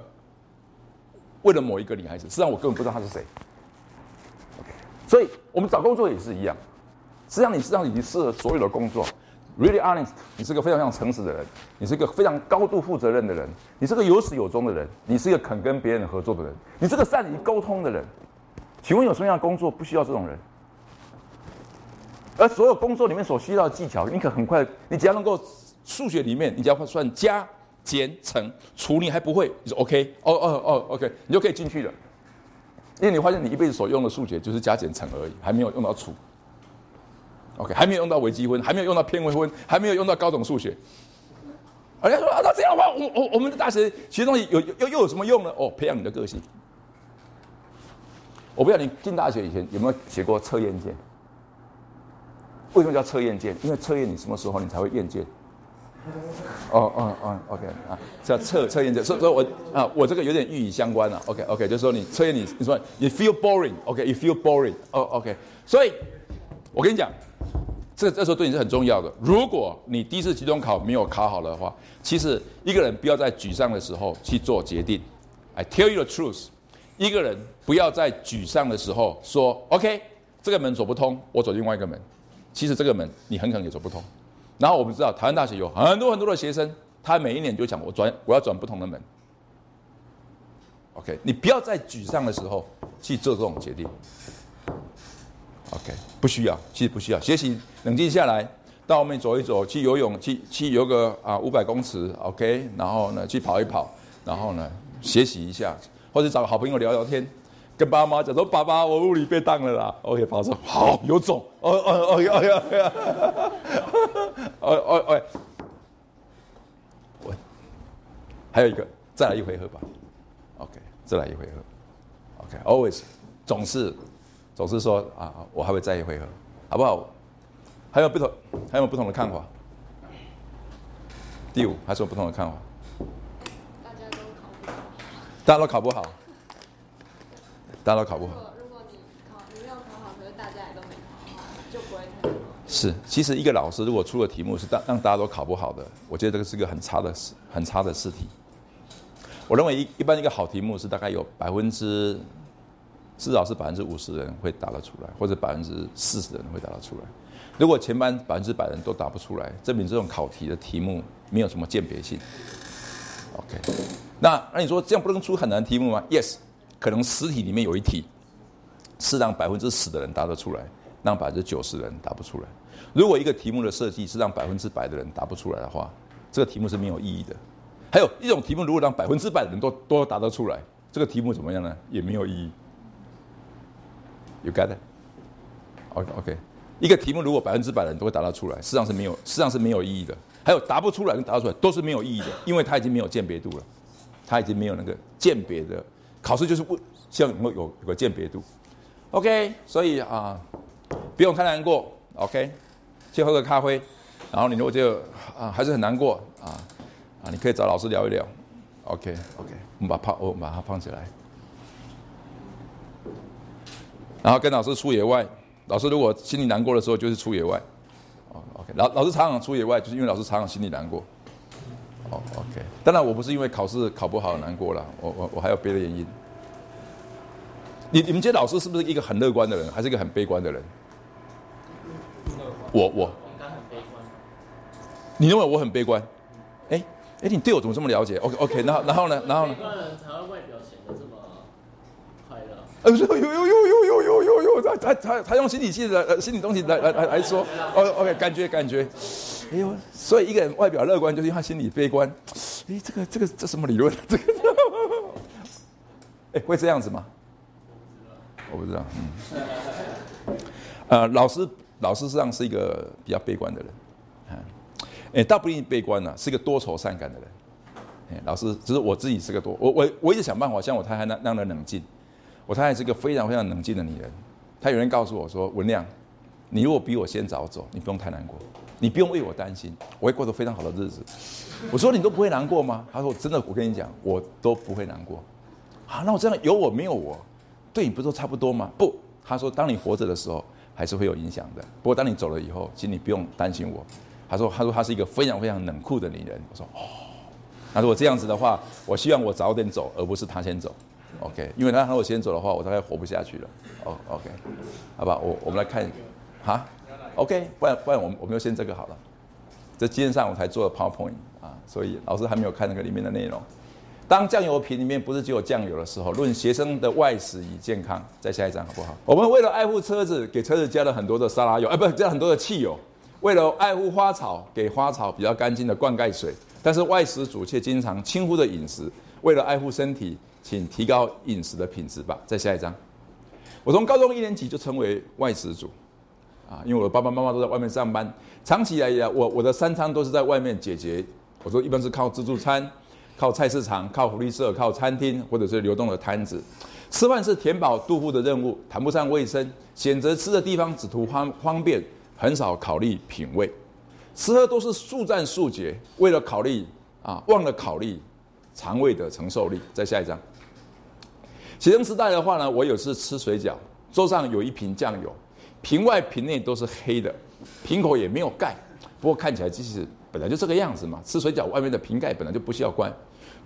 为了某一个女孩子，实际上我根本不知道她是谁。所以我们找工作也是一样，实际上你实际上已经适合所有的工作，really honest，你是个非常非常诚实的人，你是一个非常高度负责任的人，你是个有始有终的人，你是一个肯跟别人合作的人，你是个善于沟通的人。请问有什么样的工作不需要这种人？而所有工作里面所需要的技巧，你可很快，你只要能够数学里面，你只要算加、减、乘、除，你还不会，你说 OK，哦哦哦，OK，你就可以进去了。因为你发现你一辈子所用的数学就是加减乘而已，还没有用到除。OK，还没有用到微积分，还没有用到偏微分，还没有用到高等数学。人家说啊，那这样的话，我我我们的大学学东西有又又有什么用呢？哦，培养你的个性。我不知道你进大学以前有没有写过测验卷。为什么叫测验件？因为测验你什么时候你才会厌倦。哦哦哦，OK 啊，叫测测验者。所以所以我啊，我这个有点寓意相关了。OK OK，就是说你测验你，你说你 feel boring，OK，you feel boring，哦 OK。所以，我跟你讲，这这时候对你是很重要的。如果你第一次期中考没有考好的话，其实一个人不要在沮丧的时候去做决定。I tell you the truth，一个人不要在沮丧的时候说 OK，这个门走不通，我走另外一个门。其实这个门你很可能也走不通。然后我们知道台湾大学有很多很多的学生，他每一年就讲我转我要转不同的门。OK，你不要在沮丧的时候去做这种决定。OK，不需要，其实不需要。学习冷静下来，到外面走一走，去游泳，去去游个啊五百公尺，OK，然后呢去跑一跑，然后呢学习一下，或者找个好朋友聊聊天。跟爸妈讲说：“爸爸，我物理被当了啦。”OK，爸爸说：“好，有种。”哦哦哦哦哦哦哦哦哦，我还有一个，再来一回合吧。OK，再来一回合。OK，always，总是总是说啊，我还会再一回合，好不好？还有不同，还有不同的看法。第五，还是有不同的看法。大家都考不好。大家都考不好。大家都考不好。如果你考，你没有考好，可是大家也都没考好，就不会太是，其实一个老师如果出的题目是让让大家都考不好的，我觉得这个是个很差的试，很差的试题。我认为一一般一个好题目是大概有百分之至少是百分之五十人会答得出来，或者百分之四十人会答得出来。如果全班百分之百人都答不出来，证明这种考题的题目没有什么鉴别性。OK，那那你说这样不能出很难题目吗？Yes。可能实体里面有一题，是让百分之十的人答得出来，让百分之九十的人答不出来。如果一个题目的设计是让百分之百的人答不出来的话，这个题目是没有意义的。还有一种题目，如果让百分之百的人都都答得出来，这个题目怎么样呢？也没有意义。You got it？OK OK。一个题目如果百分之百的人都会答得出来，事实上是没有，事实上是没有意义的。还有答不出来跟答出来都是没有意义的，因为它已经没有鉴别度了，它已经没有那个鉴别的考试就是不希望能够有有个鉴别度。OK，所以啊，不用太难过。OK，去喝个咖啡，然后你如果就啊还是很难过啊啊，你可以找老师聊一聊。OK OK，我们把放我们把它放起来，然后跟老师出野外。老师如果心里难过的时候，就是出野外。哦，OK，老老师常常出野外，就是因为老师常常心里难过。哦，OK，当然我不是因为考试考不好难过了，我我我还有别的原因。你你们觉得老师是不是一个很乐观的人，还是一个很悲观的人？我我。你认为我很悲观？哎哎，你对我怎么这么了解？OK OK，然后然后呢？然后呢？呃，有有有有有有有有，他他他他用心理系的呃心理东西来来来来说，哦 OK，感觉感觉，哎呦，所以一个人外表乐观，就是因为他心理悲观。哎，这个这个这什么理论？这个，哎，会这样子吗？我不知道，嗯，呃，老师老师实际上是一个比较悲观的人，啊，哎，倒不一定悲观呢，是一个多愁善感的人。哎，老师只是我自己是个多，我我我一直想办法像我太太那那样的冷静。我太太是一个非常非常冷静的女人，她有人告诉我说：“文亮，你如果比我先早走，你不用太难过，你不用为我担心，我会过得非常好的日子。”我说：“你都不会难过吗？”她说：“真的，我跟你讲，我都不会难过。”好，那我这样有我没有我，对你不都差不多吗？不，她说：“当你活着的时候，还是会有影响的。不过当你走了以后，请你不用担心我。”她说：“她说她是一个非常非常冷酷的女人。”我说：“哦，那如果这样子的话，我希望我早点走，而不是她先走。” OK，因为他如果先走的话，我大概活不下去了。哦，OK，好吧，我我们来看，哈，OK，不然不然我们我们就先这个好了。这今天上午才做的 PowerPoint 啊，所以老师还没有看那个里面的内容。当酱油瓶里面不是只有酱油的时候，论学生的外食与健康，再下一张好不好？我们为了爱护车子，给车子加了很多的沙拉油，哎，不，加很多的汽油。为了爱护花草，给花草比较干净的灌溉水。但是外食主却经常轻忽的饮食，为了爱护身体。请提高饮食的品质吧。再下一张，我从高中一年级就成为外食族，啊，因为我爸爸妈妈都在外面上班，长期以来，我我的三餐都是在外面解决。我说一般是靠自助餐，靠菜市场，靠福利社，靠餐厅或者是流动的摊子。吃饭是填饱肚腹的任务，谈不上卫生，选择吃的地方只图方方便，很少考虑品味。吃喝都是速战速决，为了考虑啊，忘了考虑肠胃的承受力。再下一张。学生时代的话呢，我有次吃水饺，桌上有一瓶酱油，瓶外瓶内都是黑的，瓶口也没有盖，不过看起来其实本来就这个样子嘛。吃水饺外面的瓶盖本来就不需要关。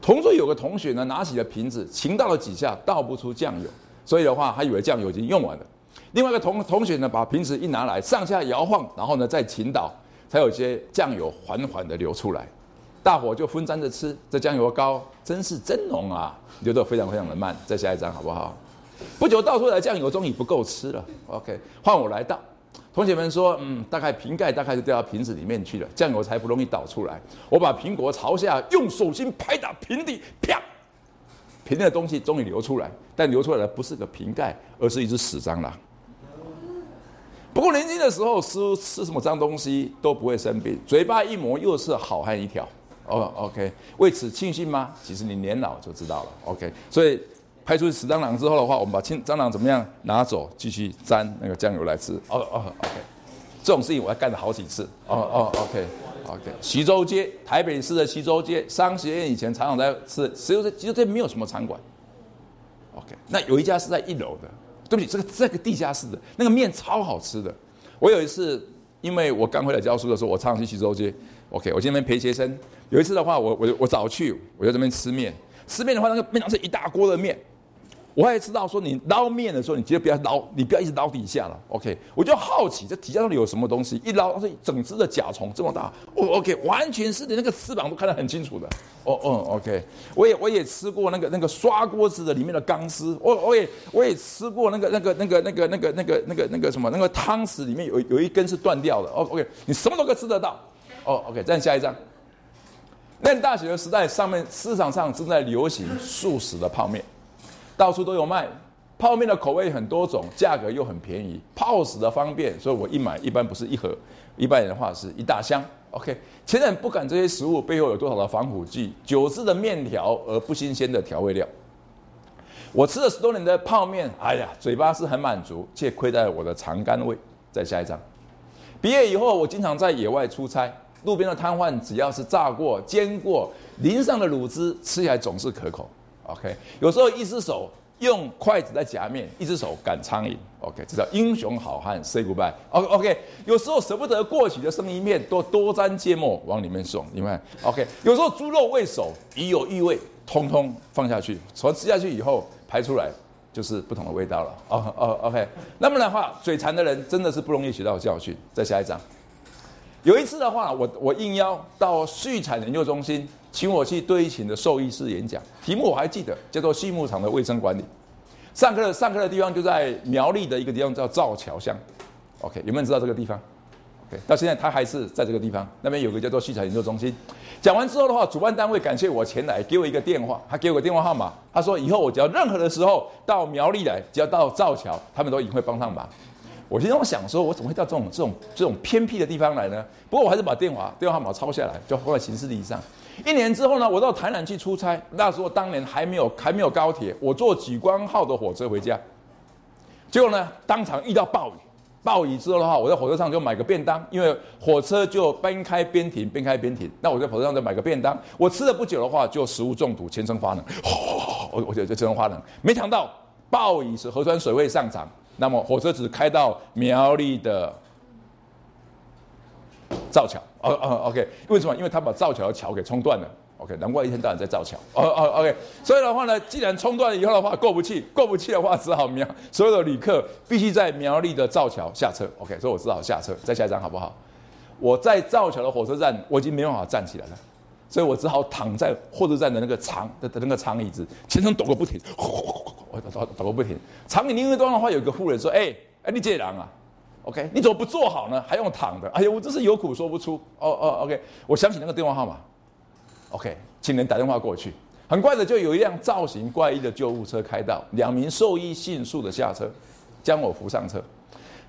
同桌有个同学呢，拿起了瓶子，倾倒了几下，倒不出酱油，所以的话，他以为酱油已经用完了。另外一个同同学呢，把瓶子一拿来，上下摇晃，然后呢再倾倒，才有些酱油缓缓的流出来。大伙就分沾着吃，这酱油膏真是真浓啊！流得非常非常的慢。再下一张好不好？不久倒出来酱油终于不够吃了。OK，换我来倒。同学们说，嗯，大概瓶盖大概就掉到瓶子里面去了，酱油才不容易倒出来。我把苹果朝下，用手心拍打瓶底，啪，瓶内的东西终于流出来，但流出来的不是个瓶盖，而是一只死蟑螂。不过年轻的时候吃吃什么脏东西都不会生病，嘴巴一磨又是好汉一条。哦，OK，为此庆幸吗？其实你年老就知道了。OK，所以拍出死蟑螂之后的话，我们把青蟑螂怎么样拿走，继续沾那个酱油来吃。哦哦，OK，这种事情我还干了好几次。哦哦，OK，OK，徐州街，台北市的徐州街，商学院以前常常在吃，其实其实这没有什么餐馆。OK，那有一家是在一楼的，对不起，这个这个地下室的那个面超好吃的。我有一次，因为我刚回来教书的时候，我常常去徐州街。OK，我今天陪学生。有一次的话，我我我早去，我在这边吃面。吃面的话，那个面条是一大锅的面。我还知道说，你捞面的时候，你绝对不要捞，你不要一直捞底下了。OK，我就好奇这底下到底有什么东西，一捞是整只的甲虫这么大。哦，OK，完全是你那个翅膀都看得很清楚的。哦哦，OK，我也我也吃过那个那个刷锅子的里面的钢丝。我我也我也吃过那个那个那个那个那个那个那个那个什么那个汤匙里面有有一根是断掉的。哦，OK，你什么都可以吃得到。哦，OK，再下一张。念大学的时代，上面市场上正在流行素食的泡面，到处都有卖。泡面的口味很多种，价格又很便宜，泡死的方便，所以我一买一般不是一盒，一般人的话是一大箱。OK，前人不管这些食物背后有多少的防腐剂、久置的面条而不新鲜的调味料。我吃了十多年的泡面，哎呀，嘴巴是很满足，却亏待了我的肠肝胃。再下一张。毕业以后，我经常在野外出差。路边的摊贩，只要是炸过、煎过、淋上的卤汁，吃起来总是可口。OK，有时候一只手用筷子在夹面，一只手赶苍蝇。OK，这叫英雄好汉 say goodbye。OK，OK，有时候舍不得过期的生鱼面，多多沾芥末往里面送。你看，OK，有时候猪肉未熟已有异味，通通放下去，从吃下去以后排出来就是不同的味道了。哦哦，OK，那么的话，嘴馋的人真的是不容易学到教训。再下一张。有一次的话，我我应邀到畜产研究中心，请我去对请的兽医师演讲，题目我还记得，叫做畜牧场的卫生管理。上课上课的地方就在苗栗的一个地方叫造桥乡，OK，有没有人知道这个地方？OK，到现在他还是在这个地方，那边有个叫做畜产研究中心。讲完之后的话，主办单位感谢我前来，给我一个电话，他给我个电话号码，他说以后我只要任何的时候到苗栗来，只要到造桥，他们都一定会帮上忙。我心中想说，我怎么会到这种这种这种偏僻的地方来呢？不过我还是把电话电话号码抄下来，就放在行事历上。一年之后呢，我到台南去出差，那时候当年还没有还没有高铁，我坐莒光号的火车回家。结果呢，当场遇到暴雨，暴雨之后的话，我在火车上就买个便当，因为火车就边开边停，边开边停。那我在火车上就买个便当，我吃了不久的话，就食物中毒，全身发冷。我我就全身发冷，没想到暴雨是核酸水位上涨。那么火车只开到苗栗的造桥，哦哦，OK，为什么？因为他把造桥的桥给冲断了，OK，难怪一天到晚在造桥，哦哦，OK，所以的话呢，既然冲断了以后的话过不去，过不去的话，只好苗所有的旅客必须在苗栗的造桥下车，OK，所以我只好下车，再下一张好不好？我在造桥的火车站，我已经没办法站起来了，所以我只好躺在火车站的那个长的那个长椅子，全身抖个不停。我抖抖个不停，长椅另一端的话，有个妇人说：“哎哎，你这人啊，OK，你怎么不坐好呢？还用躺的？哎呀，我真是有苦说不出。哦哦，OK，我想起那个电话号码，OK，请人打电话过去。很快的，就有一辆造型怪异的救护车开到，两名兽医迅速的下车，将我扶上车。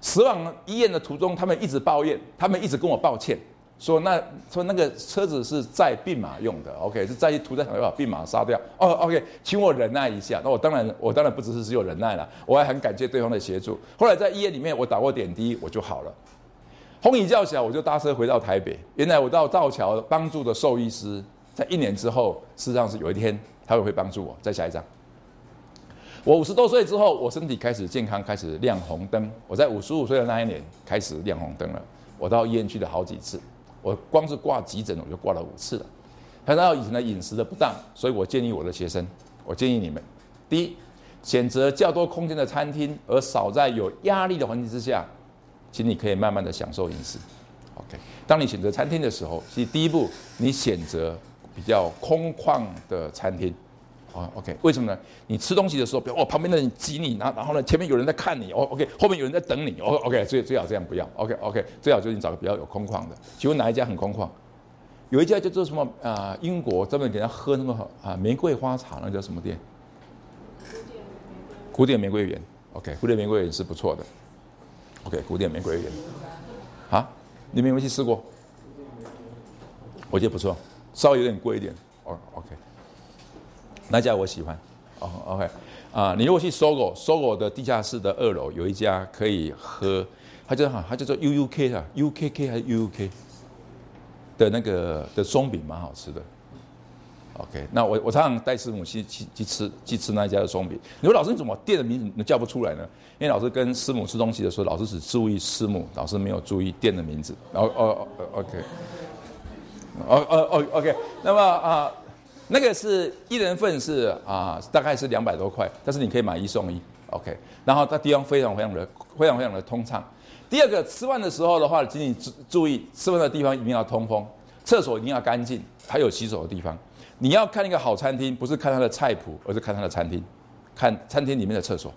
驶往医院的途中，他们一直抱怨，他们一直跟我抱歉。”说那说那个车子是载病马用的，OK，是载屠宰场要把病马杀掉。哦，OK，请我忍耐一下。那我当然我当然不只是只有忍耐了，我还很感谢对方的协助。后来在医院里面我打过点滴，我就好了。风雨较小，我就搭车回到台北。原来我到造桥帮助的兽医师，在一年之后，事实上是有一天他会会帮助我。再下一张。我五十多岁之后，我身体开始健康，开始亮红灯。我在五十五岁的那一年开始亮红灯了。我到医院去了好几次。我光是挂急诊，我就挂了五次了。谈到以前的饮食的不当，所以我建议我的学生，我建议你们：第一，选择较多空间的餐厅，而少在有压力的环境之下，请你可以慢慢的享受饮食。OK，当你选择餐厅的时候，其实第一步，你选择比较空旷的餐厅。啊，OK，为什么呢？你吃东西的时候，不要哦，旁边的人挤你，然后然后呢，前面有人在看你，哦，OK，后面有人在等你，哦，OK，最最好这样不要，OK，OK，最好就是你找个比较有空旷的。请问哪一家很空旷？有一家叫做什么啊？英国专门给他喝那个啊玫瑰花茶，那叫什么店？古典玫瑰园，OK，古典玫瑰园是不错的，OK，古典玫瑰园，啊，你们有没有去试过？我觉得不错，稍微有点贵一点，哦，OK。那家我喜欢，哦，OK，啊，你如果去搜狗，搜狗的地下室的二楼有一家可以喝，它叫哈，它叫做 UUK 啊，UKK 还是 UUK 的那个的松饼蛮好吃的，OK，那我我常常带师母去去去吃去吃那一家的松饼。你说老师你怎么店的名字你叫不出来呢？因为老师跟师母吃东西的时候，老师只注意师母，老师没有注意店的名字。然后哦哦 OK，哦哦哦 OK，那么啊。那个是一人份是啊，大概是两百多块，但是你可以买一送一，OK。然后它地方非常非常的非常非常的通畅。第二个，吃饭的时候的话，请你注注意，吃饭的地方一定要通风，厕所一定要干净，还有洗手的地方。你要看一个好餐厅，不是看它的菜谱，而是看它的餐厅，看餐厅里面的厕所。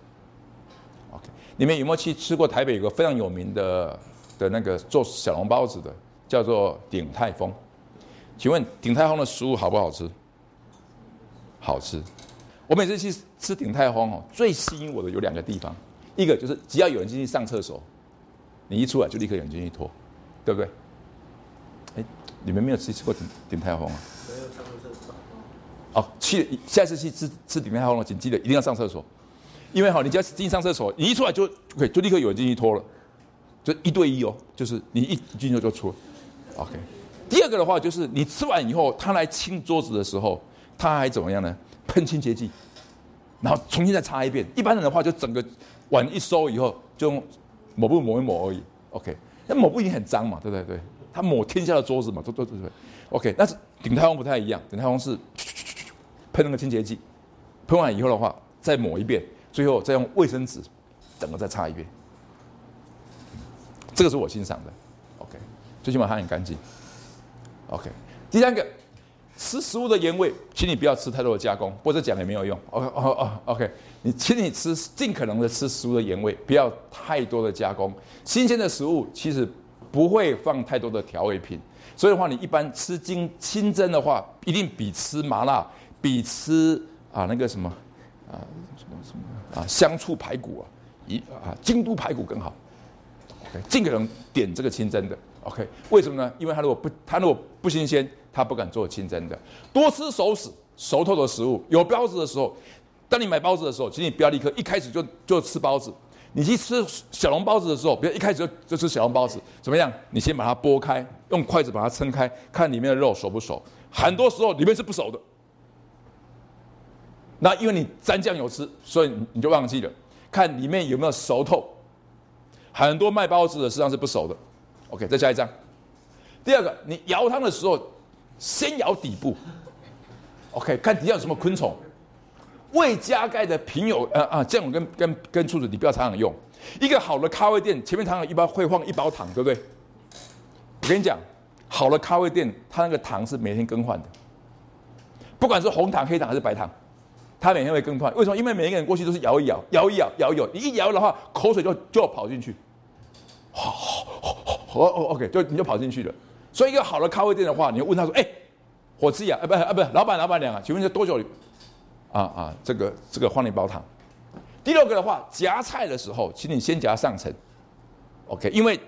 OK，你们有没有去吃过台北有个非常有名的的那个做小笼包子的，叫做鼎泰丰？请问鼎泰丰的食物好不好吃？好吃。我每次去吃鼎泰丰哦，最吸引我的有两个地方，一个就是只要有人进去上厕所。你一出来就立刻有人进去拖，对不对？哎，你们没有吃吃过鼎鼎泰丰啊？没有上过厕所。哦，去下次去吃吃鼎泰丰了，请记得一定要上厕所，因为哈，你只要进上厕所，你一出来就可以就立刻有人进去拖了，就一对一哦，就是你一进去就出。OK。第二个的话就是你吃完以后，他来清桌子的时候，他还怎么样呢？喷清洁剂，然后重新再擦一遍。一般人的话就整个碗一收以后就。抹布抹一抹而已，OK。那抹布已经很脏嘛，对不对？对，他抹天下的桌子嘛，都都对对。OK，但是顶泰丰不太一样，顶泰丰是喷那个清洁剂，喷完以后的话再抹一遍，最后再用卫生纸整个再擦一遍。这个是我欣赏的，OK。最起码它很干净，OK。第三个。吃食物的盐味，请你不要吃太多的加工，或者讲也没有用。OK，哦哦，OK，你请你吃尽可能的吃食物的盐味，不要太多的加工。新鲜的食物其实不会放太多的调味品，所以的话，你一般吃清清蒸的话，一定比吃麻辣、比吃啊那个什么啊什么什么啊香醋排骨啊一啊京都排骨更好。OK，尽可能点这个清蒸的。OK，为什么呢？因为它如果不它如果不新鲜。他不敢做清蒸的，多吃熟食、熟透的食物。有包子的时候，当你买包子的时候，请你不要立刻一开始就就吃包子。你去吃小笼包子的时候，不要一开始就就吃小笼包子，怎么样？你先把它剥开，用筷子把它撑开，看里面的肉熟不熟。很多时候里面是不熟的。那因为你沾酱油吃，所以你就忘记了看里面有没有熟透。很多卖包子的实际上是不熟的。OK，再下一张。第二个，你舀汤的时候。先咬底部，OK，看底下有什么昆虫。未加盖的瓶有呃啊这种跟跟跟醋子，你不要常常用。一个好的咖啡店前面常常一般会放一包糖，对不对？我跟你讲，好的咖啡店它那个糖是每天更换的，不管是红糖、黑糖还是白糖，它每天会更换。为什么？因为每一个人过去都是摇一摇，摇一摇，摇一摇，你一摇的话，口水就就跑进去。好，好，好，OK，就你就跑进去了。所以一个好的咖啡店的话，你要问他说：“哎，火鸡啊，啊不啊不，老板老板娘啊，请问这多久？啊啊，这个这个换一包糖。第六个的话，夹菜的时候，请你先夹上层，OK，因为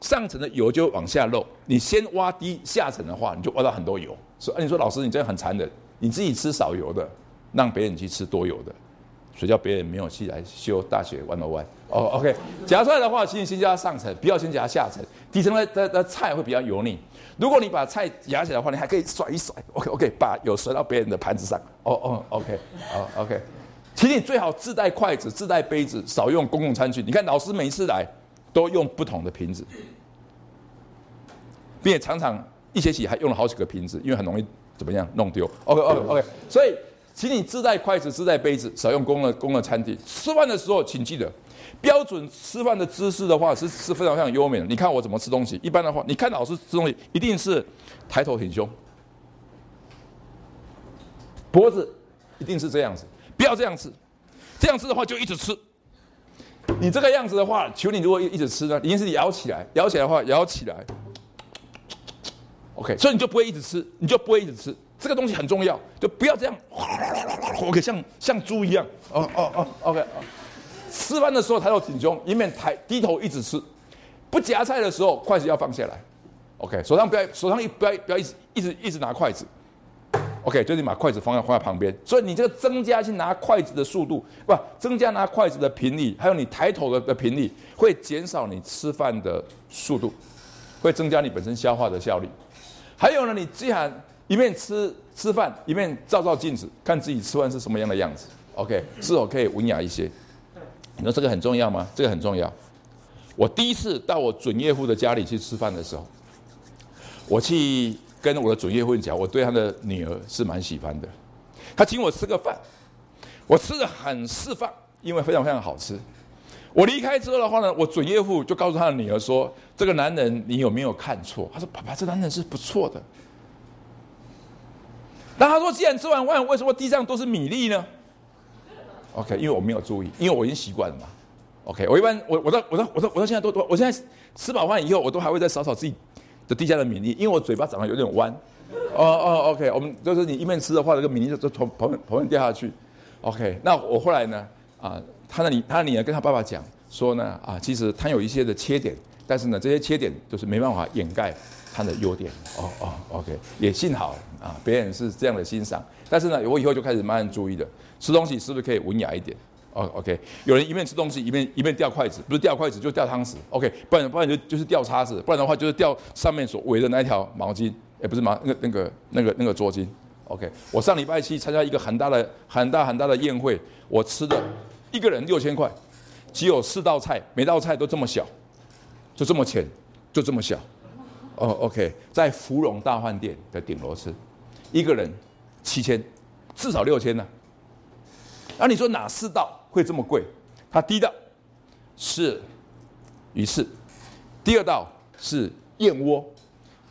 上层的油就往下漏，你先挖低下层的话，你就挖到很多油。所以你说老师，你这样很残忍，你自己吃少油的，让别人去吃多油的。”所以叫别人没有去来修大学 one o one 哦，OK，夹出来的话，请你先夹上层，不要先夹下层，底层的的的菜会比较油腻。如果你把菜夹起来的话，你还可以甩一甩，OK OK，把有甩到别人的盘子上。哦哦，OK，好 OK，请你最好自带筷子、自带杯子，少用公共餐具。你看老师每次来都用不同的瓶子，并且常常一学期还用了好几个瓶子，因为很容易怎么样弄丢。OK OK OK，所以。请你自带筷子、自带杯子，少用公的公的餐具。吃饭的时候，请记得标准吃饭的姿势的话是是非常非常优美的。你看我怎么吃东西，一般的话，你看老师吃东西一定是抬头挺胸，脖子一定是这样子，不要这样吃。这样吃的话就一直吃。你这个样子的话，求你如果一一直吃呢，一定是咬起来，咬起来的话咬起来。OK，所以你就不会一直吃，你就不会一直吃。这个东西很重要，就不要这样，OK，像像猪一样，哦哦哦，OK，吃饭的时候抬头挺胸，一面抬低头一直吃，不夹菜的时候筷子要放下来，OK，手上不要手上一不要不要一直一直一直拿筷子，OK，就你把筷子放在放在旁边，所以你这个增加去拿筷子的速度，不增加拿筷子的频率，还有你抬头的的频率，会减少你吃饭的速度，会增加你本身消化的效率，还有呢，你既然一面吃吃饭，一面照照镜子，看自己吃饭是什么样的样子。OK，是否可以文雅一些？你说这个很重要吗？这个很重要。我第一次到我准岳父的家里去吃饭的时候，我去跟我的准岳父讲，我对他的女儿是蛮喜欢的。他请我吃个饭，我吃的很释放，因为非常非常好吃。我离开之后的话呢，我准岳父就告诉他的女儿说：“这个男人你有没有看错？”他说：“爸爸，这男人是不错的。”那他说：“既然吃完饭，为什么地上都是米粒呢？”OK，因为我没有注意，因为我已经习惯了嘛。OK，我一般我我到我到我到我到现在都都，我现在吃饱饭以后，我都还会再扫扫自己的地下的米粒，因为我嘴巴长得有点弯。哦哦，OK，我们就是你一面吃的话，这个米粒就就从旁边旁边掉下去。OK，那我后来呢？啊，他的女他的女儿跟他爸爸讲说呢，啊，其实他有一些的缺点，但是呢，这些缺点都是没办法掩盖他的优点。哦哦，OK，也幸好啊，别人是这样的欣赏。但是呢，我以后就开始慢慢注意了，吃东西是不是可以文雅一点？哦，OK，有人一面吃东西一面一面掉筷子，不是掉筷子就掉汤匙，OK，不然不然就就是掉叉子，不然的话就是掉上面所围的那一条毛巾，也不是毛那个那个那个那个桌巾，OK。我上礼拜去参加一个很大的很大很大的宴会，我吃的一个人六千块，只有四道菜，每道菜都这么小，就这么浅，就这么小，哦，OK，在芙蓉大饭店的顶楼吃，一个人七千，至少六千呢。那你说哪四道？会这么贵？它第一道是鱼翅，第二道是燕窝，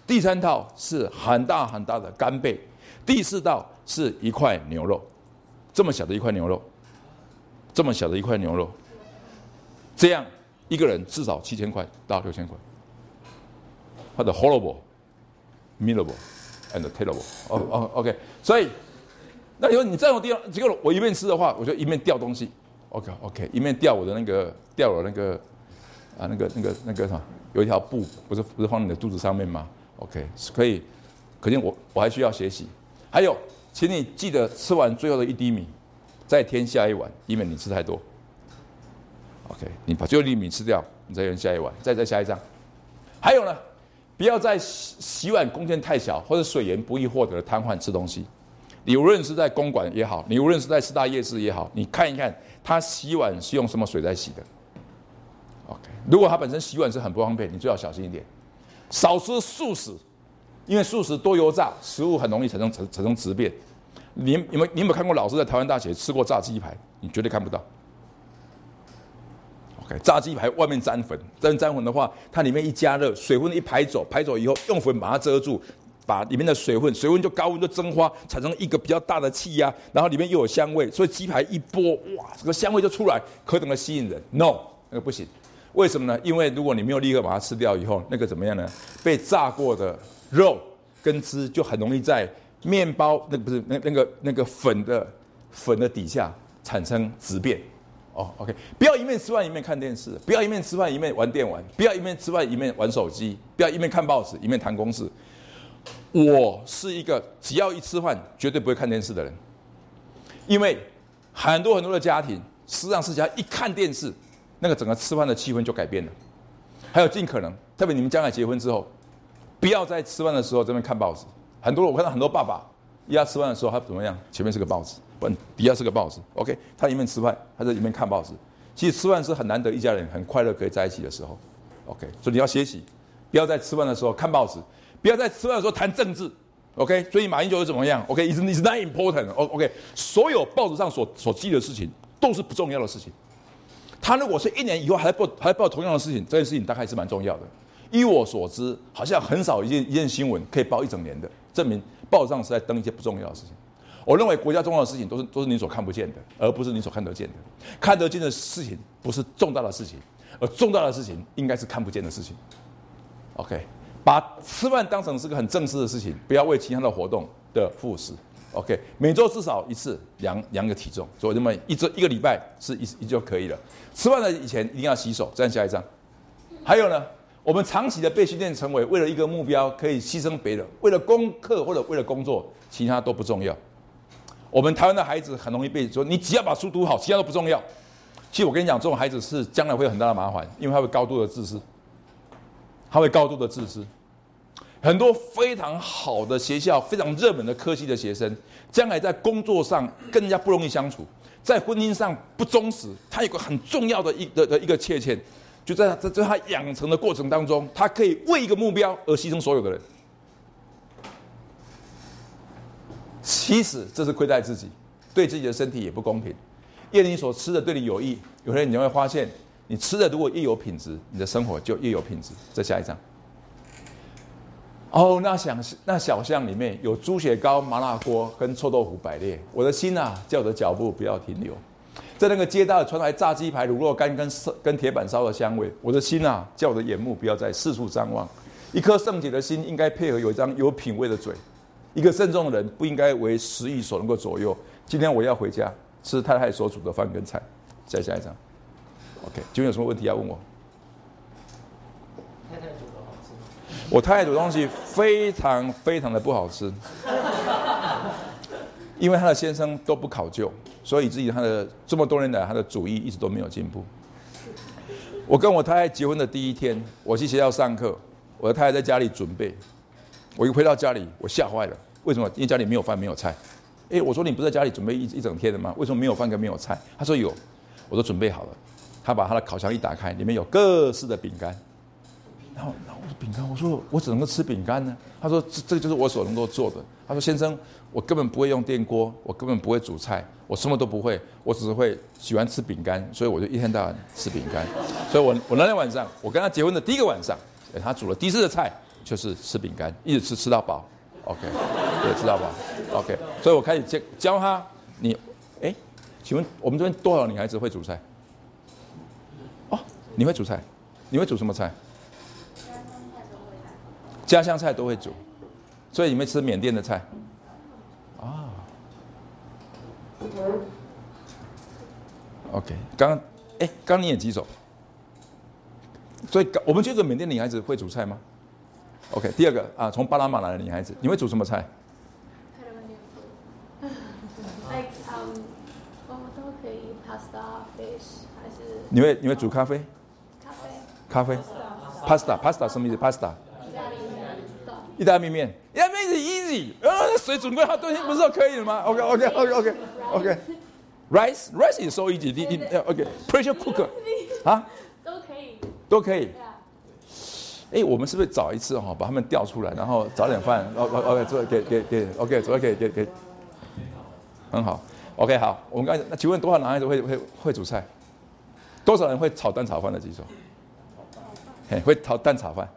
第三道是很大很大的干贝，第四道是一块牛肉，这么小的一块牛肉，这么小的一块牛肉，这样一个人至少七千块到六千块。它的 horrible, miserable, and terrible。哦哦，OK。所以，那你说你这种地方，结果我一面吃的话，我就一面掉东西。OK OK，一面掉我的那个掉了那个啊那个那个那个什么，有一条布不是不是放你的肚子上面吗？OK，可以，可见我我还需要学习。还有，请你记得吃完最后的一滴米，再添下一碗，以免你吃太多。OK，你把最后一滴米吃掉，你再添下一碗，再再下一张。还有呢，不要在洗洗碗空间太小或者水源不易获得的瘫痪吃东西。你无论是在公馆也好，你无论是在四大夜市也好，你看一看。他洗碗是用什么水在洗的？OK，如果他本身洗碗是很不方便，你最好小心一点，少吃素食，因为素食多油炸，食物很容易产生产产生质变。你你们你有没有看过老师在台湾大学吃过炸鸡排？你绝对看不到。OK，炸鸡排外面沾粉，沾沾粉的话，它里面一加热，水分一排走，排走以后用粉把它遮住。把里面的水分，水温就高温就蒸发，产生一个比较大的气压，然后里面又有香味，所以鸡排一剥，哇，这个香味就出来，可等的吸引人。No，那个不行，为什么呢？因为如果你没有立刻把它吃掉以后，那个怎么样呢？被炸过的肉跟汁就很容易在面包那不是那那个那个粉的粉的底下产生质变。哦，OK，不要一面吃饭一面看电视，不要一面吃饭一面玩电玩，不要一面吃饭一面玩手机，不要一面看报纸一面谈公事。我是一个只要一吃饭绝对不会看电视的人，因为很多很多的家庭实际上是只要一看电视，那个整个吃饭的气氛就改变了。还有尽可能，特别你们将来结婚之后，不要在吃饭的时候这边看报纸。很多我看到很多爸爸，一家吃饭的时候他怎么样？前面是个报纸，不，底下是个报纸。OK，他一面吃饭，他在一面看报纸。其实吃饭是很难得一家人很快乐可以在一起的时候。OK，所以你要学习，不要在吃饭的时候看报纸。不要在吃饭的时候谈政治，OK？所以马英九是怎么样？OK？Is is not important？OK？所有报纸上所所记的事情都是不重要的事情。他如果是一年以后还报还报同样的事情，这件事情大概是蛮重要的。依我所知，好像很少一件一件新闻可以报一整年的，证明报纸上是在登一些不重要的事情。我认为国家重要的事情都是都是你所看不见的，而不是你所看得见的。看得见的事情不是重大的事情，而重大的事情应该是看不见的事情。OK？把吃饭当成是个很正式的事情，不要为其他的活动的副食。OK，每周至少一次量量个体重，所以这么一周一个礼拜是一一就可以了。吃饭的以前一定要洗手。再下一张。还有呢，我们长期的被训练成为为了一个目标可以牺牲别人，为了功课或者为了工作，其他都不重要。我们台湾的孩子很容易被说，你只要把书读好，其他都不重要。其实我跟你讲，这种孩子是将来会有很大的麻烦，因为他会高度的自私。他会高度的自私，很多非常好的学校、非常热门的科系的学生，将来在工作上更加不容易相处，在婚姻上不忠实。他有个很重要的一的的一个切欠，就在在在他养成的过程当中，他可以为一个目标而牺牲所有的人。其实这是亏待自己，对自己的身体也不公平。越你所吃的对你有益，有些人你会发现，你吃的如果越有品质，你的生活就越有品质。再下一张。哦，那想那小巷里面有猪血糕、麻辣锅跟臭豆腐摆列，我的心啊，叫我的脚步不要停留。在那个街道传来炸鸡排、卤肉干跟跟铁板烧的香味，我的心啊，叫我的眼目不要再四处张望。一颗圣洁的心应该配合有一张有品味的嘴。一个慎重的人不应该为食欲所能够左右。今天我要回家吃太太所煮的饭跟菜。再下一张。OK，今天有什么问题要问我？太太煮的好吃。我太太煮东西非常非常的不好吃，因为她的先生都不考究，所以自己她的这么多年来她的主意一直都没有进步。我跟我太太结婚的第一天，我去学校上课，我的太太在家里准备。我一回到家里，我吓坏了。为什么？因为家里没有饭，没有菜。哎，我说你不在家里准备一一整天的吗？为什么没有饭跟没有菜？他说有，我都准备好了。他把他的烤箱一打开，里面有各式的饼干。然后，然后我说饼干，我说我只能够吃饼干呢。他说这这就是我所能够做的。他说先生，我根本不会用电锅，我根本不会煮菜，我什么都不会，我只是会喜欢吃饼干，所以我就一天到晚吃饼干。所以我我那天晚上，我跟他结婚的第一个晚上，他煮了第一次的菜。就是吃饼干，一直吃吃到饱，OK，对，吃到饱，OK。所以我开始教教他，你，哎，请问我们这边多少女孩子会煮菜？哦，你会煮菜？你会煮什么菜？家乡菜都会煮，所以你们吃缅甸的菜？啊，OK。刚刚，哎，刚你也举手，所以我们觉得缅甸女孩子会煮菜吗？OK，第二个啊，从巴拿马来的女孩子，你会煮什么菜？你会你会煮咖啡？咖啡？？Pasta，Pasta 什么意思？Pasta？意大利面。意大利面是 easy，呃，水煮过它东西不是就可以了吗？OK，OK，OK，OK，OK，Rice，Rice is so easy，你你 OK，Pressure cooker，啊？都可以。都可以。哎，我们是不是找一次哈，把他们调出来，然后找点饭，O O OK，做给给给 OK，做给给给，很好，OK 好。我们刚才那请问多少男孩子会会会煮菜？多少人会炒蛋炒饭的举手？嘿，会炒蛋炒饭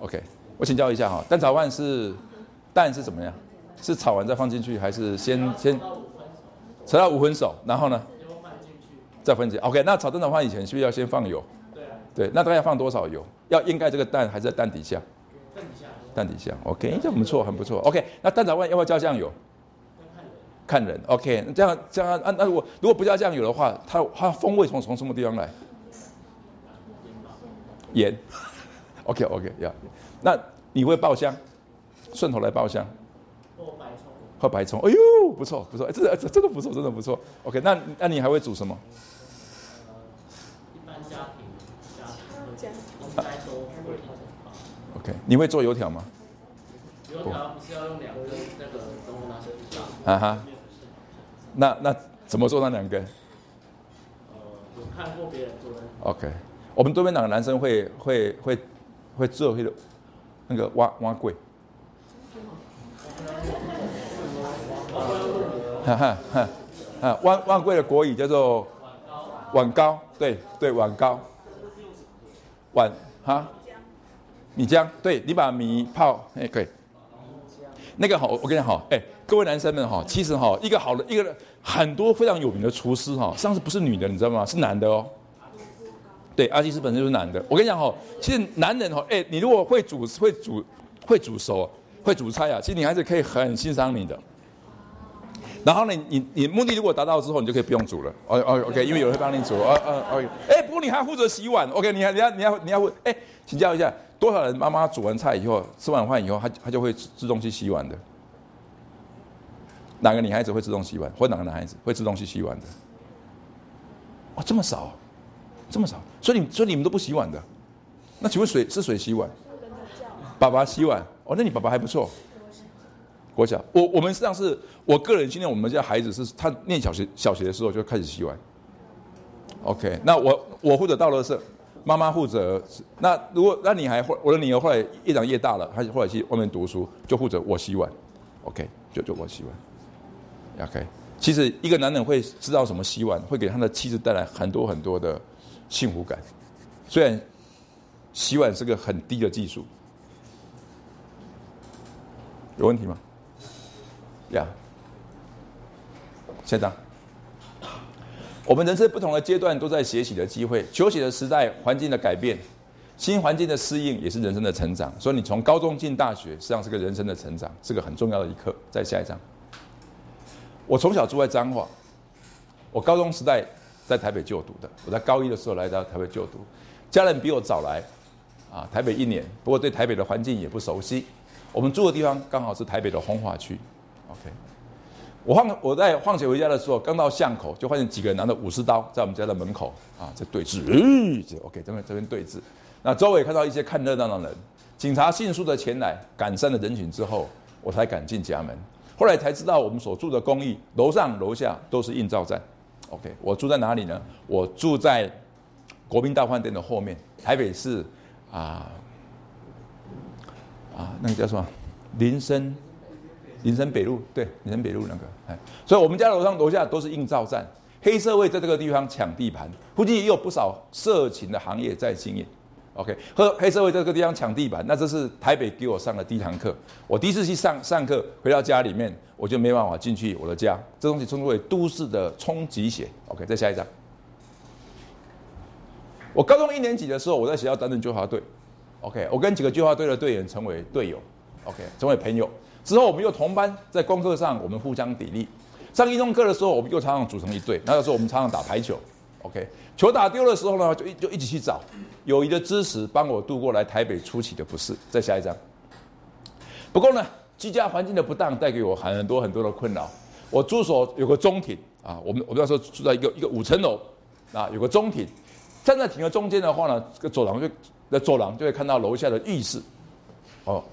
？OK，我请教一下哈，蛋炒饭是蛋是怎么样？是炒完再放进去，还是先先炒到五分熟，然后呢？再分解。OK，那炒蛋炒饭以前是不是要先放油？对，那大概要放多少油？要掩盖这个蛋，还是在蛋底下？蛋底下。蛋底下，OK，这很不错，很不错。OK，那蛋炒饭要不要加酱油？看人。OK，那这样这样啊，那如果如果不加酱油的话，它它风味从从什么地方来？盐。OK OK，要。那你会爆香？顺头来爆香。或白葱。或白葱。哎呦，不错不错，这这真的不错，真的不错。OK，那那你还会煮什么？OK，你会做油条吗？油条不是要用两根那个中国拿去啊哈，那那怎么做那两根？呃，有看过别人做的。OK，我们对面两个男生会会会会做那个那个挖挖柜。哈哈哈，啊，挖挖柜的国语叫做碗糕，对对碗糕。碗哈，米浆，对你把米泡，哎，可以。那个好，我跟你讲好，哎，各位男生们哈，其实哈，一个好的一个很多非常有名的厨师哈，上次不是女的，你知道吗？是男的哦。对，阿基斯本身就是男的。我跟你讲哈，其实男人哦，哎，你如果会煮会煮会煮熟会煮菜啊，其实女孩子可以很欣赏你的。然后呢，你你目的如果达到之后，你就可以不用煮了。哦哦，OK，因为有人会帮你煮。哦哦，OK。哎，不过你还负责洗碗。OK，你还你要你要你要问，哎，请教一下，多少人妈妈煮完菜以后，吃完饭以后，她她就会自动去洗碗的？哪个女孩子会自动洗碗？或哪个男孩子会自动去洗碗的？哦，这么少，这么少，所以你所以你们都不洗碗的？那请问谁是谁洗碗？爸爸洗碗。哦，那你爸爸还不错。国小，我我们实际上是我个人训练我们家孩子，是他念小学小学的时候就开始洗碗。OK，那我我负责倒垃圾，妈妈负责。那如果那你还后我的女儿后来越长越大了，她后来去外面读书，就负责我洗碗。OK，就就我洗碗。OK，其实一个男人会知道什么洗碗，会给他的妻子带来很多很多的幸福感。虽然洗碗是个很低的技术，有问题吗？呀，下张。我们人生不同的阶段都在学习的机会，求学的时代，环境的改变，新环境的适应也是人生的成长。所以你从高中进大学，实际上是个人生的成长，是个很重要的一课。再下一张。我从小住在彰化，我高中时代在台北就读的。我在高一的时候来到台北就读，家人比我早来，啊，台北一年，不过对台北的环境也不熟悉。我们住的地方刚好是台北的红化区，OK。我放我在放学回家的时候，刚到巷口，就发现几个人拿着武士刀在我们家的门口啊，在对峙。嗯，OK，这边这边对峙。那周围看到一些看热闹的人，警察迅速的前来赶散了人群之后，我才敢进家门。后来才知道，我们所住的公寓楼上楼下都是印照站。OK，我住在哪里呢？我住在国宾大饭店的后面，台北市啊啊，那个叫什么林森。林森北路，对，林森北路那个，哎，所以我们家楼上楼下都是硬照站，黑社会在这个地方抢地盘，附近也有不少色情的行业在经营。OK，和黑社会在这个地方抢地板，那这是台北给我上的第一堂课。我第一次去上上课，回到家里面，我就没办法进去我的家，这东西称之为都市的冲击血。OK，再下一张。我高中一年级的时候，我在学校担任救花队。OK，我跟几个救花队的队员成为队友。OK，成为朋友。之后我们又同班，在功课上我们互相砥砺。上一中课的时候，我们又常常组成一队。那个时候我们常常打排球，OK。球打丢的时候呢，就一就一起去找。友谊的支持帮我度过来台北初期的不适。再下一张。不过呢，居家环境的不当带给我很多很多的困扰。我住所有个中庭啊，我们我们那时候住在一个一个五层楼啊，有个中庭。站在庭的中间的话呢，这个走廊就那走廊就会看到楼下的浴室。哦。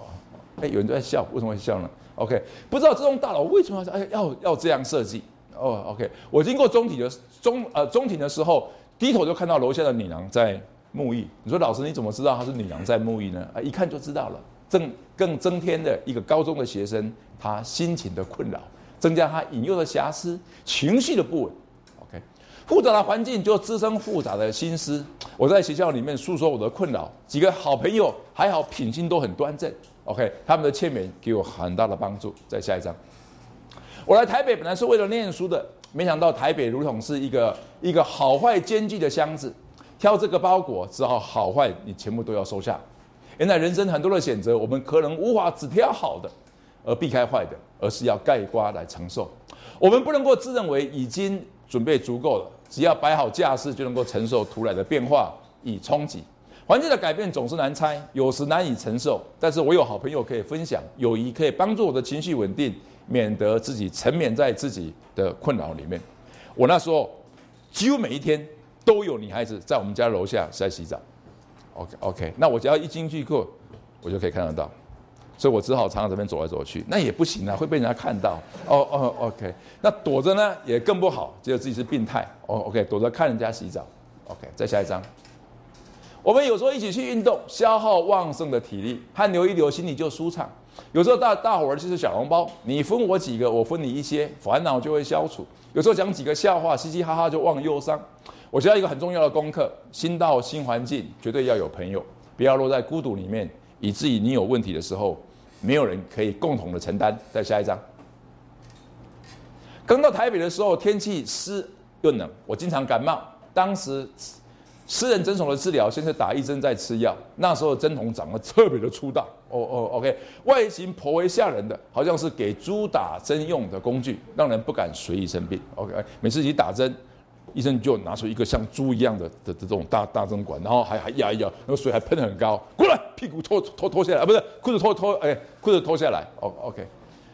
哎，有人在笑，为什么会笑呢？OK，不知道这栋大楼为什么要哎要要这样设计？哦，OK，我经过中庭的中呃中庭的时候，低头就看到楼下的女郎在沐浴。你说老师你怎么知道她是女郎在沐浴呢？啊，一看就知道了。增更增添的一个高中的学生，他心情的困扰，增加他引诱的瑕疵，情绪的不稳。OK，复杂的环境就滋生复杂的心思。我在学校里面诉说我的困扰，几个好朋友还好品性都很端正。OK，他们的签名给我很大的帮助。再下一张，我来台北本来是为了念书的，没想到台北如同是一个一个好坏兼具的箱子，挑这个包裹只好好坏你全部都要收下。原来人生很多的选择，我们可能无法只挑好的而避开坏的，而是要盖瓜来承受。我们不能够自认为已经准备足够了，只要摆好架势就能够承受突然的变化以冲击。环境的改变总是难猜，有时难以承受。但是我有好朋友可以分享，友谊可以帮助我的情绪稳定，免得自己沉湎在自己的困扰里面。我那时候几乎每一天都有女孩子在我们家楼下在洗澡。OK OK，那我只要一进去过，我就可以看得到，所以我只好常常这边走来走去。那也不行啊，会被人家看到。哦哦 OK，那躲着呢也更不好，觉得自己是病态。哦 OK，躲着看人家洗澡。OK，再下一张。我们有时候一起去运动，消耗旺盛的体力，汗流一流，心里就舒畅。有时候大大伙儿就是小笼包，你分我几个，我分你一些，烦恼就会消除。有时候讲几个笑话，嘻嘻哈哈就忘忧伤。我学到一个很重要的功课：新到新环境，绝对要有朋友，不要落在孤独里面，以至于你有问题的时候，没有人可以共同的承担。再下一张。刚到台北的时候，天气湿又冷，我经常感冒，当时。私人诊所的治疗，先是打一针再吃药。那时候针筒长得特别的粗大，哦哦，OK，外形颇为吓人的，好像是给猪打针用的工具，让人不敢随意生病。OK，每次一打针，医生就拿出一个像猪一样的的这种大大针管，然后还还压一压，那个水还喷得很高，过来，屁股脱脱脱下来啊，不是裤子脱脱，哎，裤子脱下来。O OK。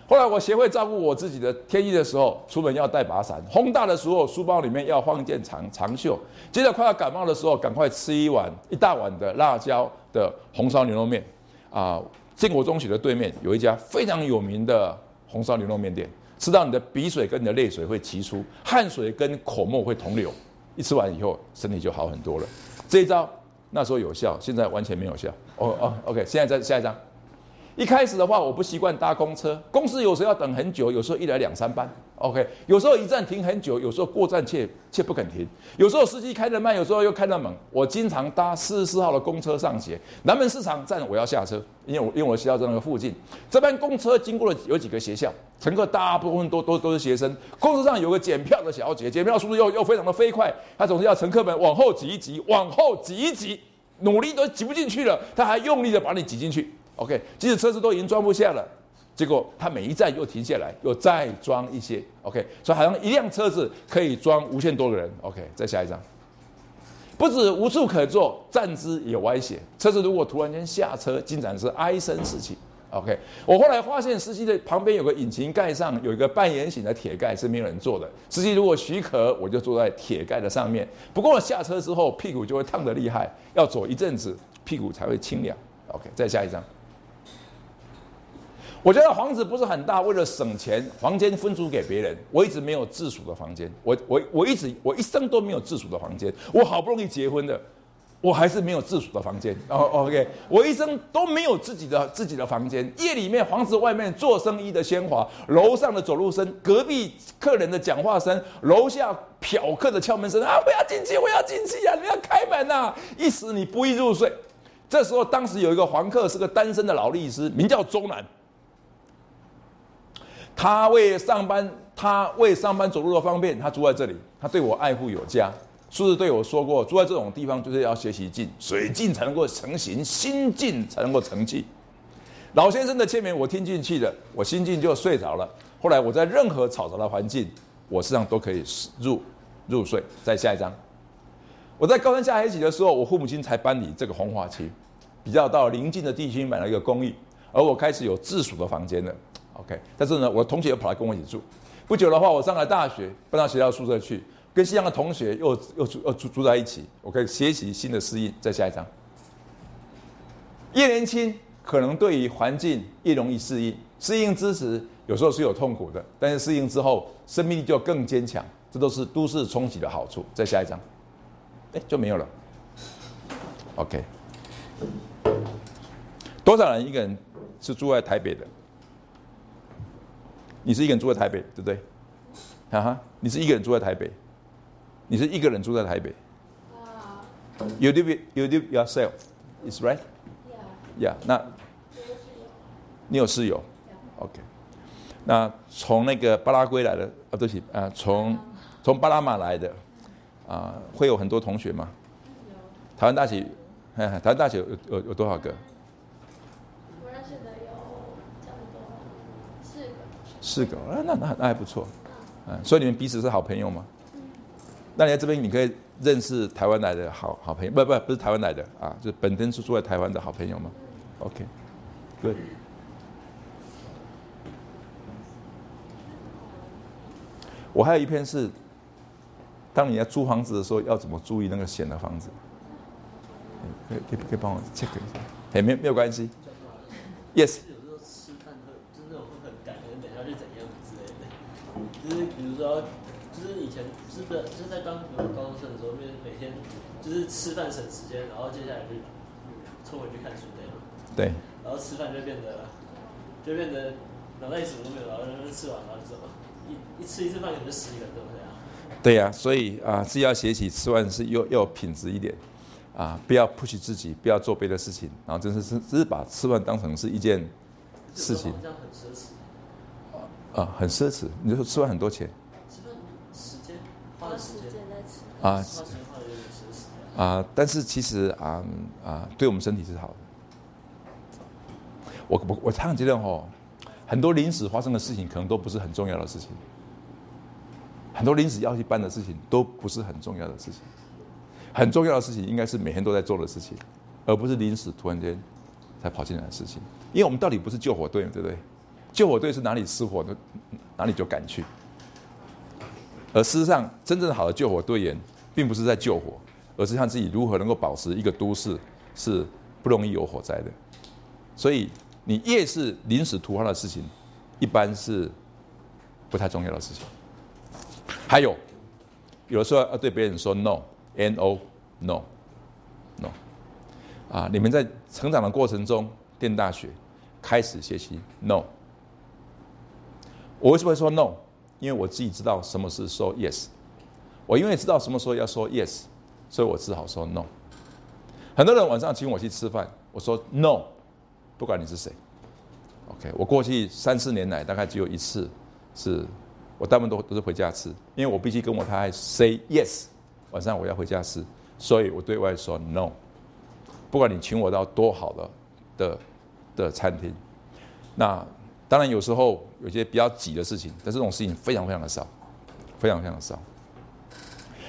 后来我学会照顾我自己的天意的时候，出门要带把伞；风大的时候，书包里面要放一件长长袖。接着快要感冒的时候，赶快吃一碗一大碗的辣椒的红烧牛肉面。啊，建国中学的对面有一家非常有名的红烧牛肉面店，吃到你的鼻水跟你的泪水会齐出，汗水跟口沫会同流。一吃完以后，身体就好很多了。这一招那时候有效，现在完全没有效。哦哦，OK，现在再下一张。一开始的话，我不习惯搭公车，公司有时候要等很久，有时候一来两三班。OK，有时候一站停很久，有时候过站却却不肯停。有时候司机开得慢，有时候又开得猛。我经常搭四十四号的公车上学，南门市场站我要下车，因为我因为我学校在那个附近。这班公车经过了有几个学校，乘客大部分都都都是学生。公车上有个检票的小姐，检票速度又又非常的飞快，她总是要乘客们往后挤一挤，往后挤一挤，努力都挤不进去了，她还用力的把你挤进去。OK，即使车子都已经装不下了。结果他每一站又停下来，又再装一些，OK，所以好像一辆车子可以装无限多个人，OK，再下一张，不止无处可坐，站姿也歪斜，车子如果突然间下车，经常是哀声四起，OK，我后来发现司机的旁边有个引擎盖上有一个半圆形的铁盖是没有人坐的，司机如果许可，我就坐在铁盖的上面，不过下车之后屁股就会烫得厉害，要走一阵子屁股才会清凉，OK，再下一张。我觉得房子不是很大，为了省钱，房间分租给别人。我一直没有自属的房间，我我我一直我一生都没有自属的房间。我好不容易结婚的，我还是没有自属的房间。哦，OK，我一生都没有自己的自己的房间。夜里面房子外面做生意的喧哗，楼上的走路声，隔壁客人的讲话声，楼下嫖客的敲门声啊！我要进去，我要进去呀！你要开门呐！一时你不易入睡。这时候，当时有一个房客是个单身的老律师，名叫周南。他为上班，他为上班走路的方便，他住在这里。他对我爱护有加，叔叔对我说过，住在这种地方就是要学习静，水静才能够成形，心静才能够成气。老先生的签名我听进去了，我心静就睡着了。后来我在任何嘈杂的环境，我实际上都可以入入睡。再下一张，我在高三下学期的时候，我父母亲才搬离这个红华区，比较到邻近的地区买了一个公寓，而我开始有自属的房间了。OK，但是呢，我同学又跑来跟我一起住。不久的话，我上了大学，搬到学校宿舍去，跟西洋的同学又又住又住住在一起。我可以学习新的适应。再下一张，越年轻，可能对于环境越容易适应。适应之时，有时候是有痛苦的，但是适应之后，生命力就更坚强。这都是都市冲击的好处。再下一张，哎，就没有了。OK，多少人一个人是住在台北的？你是一个人住在台北，对不对？哈哈，你是一个人住在台北，你是一个人住在台北。You live, you live yourself, is right? Yeah. Yeah. 那，你有室友？OK。那从那个巴拉圭来的啊，对不起啊，从从巴拿马来的啊，会有很多同学吗？台湾大学，台湾大学有有有多少个？四个啊，那那那还不错，嗯，所以你们彼此是好朋友吗？那你在这边你可以认识台湾来的好好朋友，不不不是台湾来的啊，就是本身是住在台湾的好朋友吗？OK，good。我还有一篇是，当你要租房子的时候要怎么注意那个险的房子？可以可以可以帮我 check 一下？哎，没没有关系，Yes。就是比如说，就是以前是不是就是在当高中生的时候，每每天就是吃饭省时间，然后接下来就冲回去看书那样。对。然后吃饭就变得就变得脑袋里什么都没有，然后吃完然后就走。一一吃一次饭可能就十几个钟这样。对呀，所以啊，自己要学习吃饭是又又品质一点啊，不要 push 自己，不要做别的事情，然后真是是只是把吃饭当成是一件事情。这样很奢侈。啊，很奢侈，你就说吃完很多钱。吃饭时间花时间在吃啊，啊。但是其实啊啊，对我们身体是好的。我我我常觉得哦，很多临时发生的事情可能都不是很重要的事情，很多临时要去办的事情都不是很重要的事情。很重要的事情应该是每天都在做的事情，而不是临时突然间才跑进来的事情。因为我们到底不是救火队，对不对？救火队是哪里失火的，哪里就赶去。而事实上，真正好的救火队员，并不是在救火，而是看自己如何能够保持一个都市是不容易有火灾的。所以，你越是临时突发的事情，一般是不太重要的事情。还有，有的时候要对别人说 “no”，“n o”，“no”，“no”。啊，你们在成长的过程中，念大学。开始学习 no。我为什么会说 no？因为我自己知道什么是说 yes。我因为知道什么时候要说 yes，所以我只好说 no。很多人晚上请我去吃饭，我说 no，不管你是谁。OK，我过去三四年来大概只有一次是，我大部分都都是回家吃，因为我必须跟我太太 say yes，晚上我要回家吃，所以我对外说 no。不管你请我到多好的的的餐厅，那当然有时候有些比较挤的事情，但这种事情非常非常的少，非常非常的少。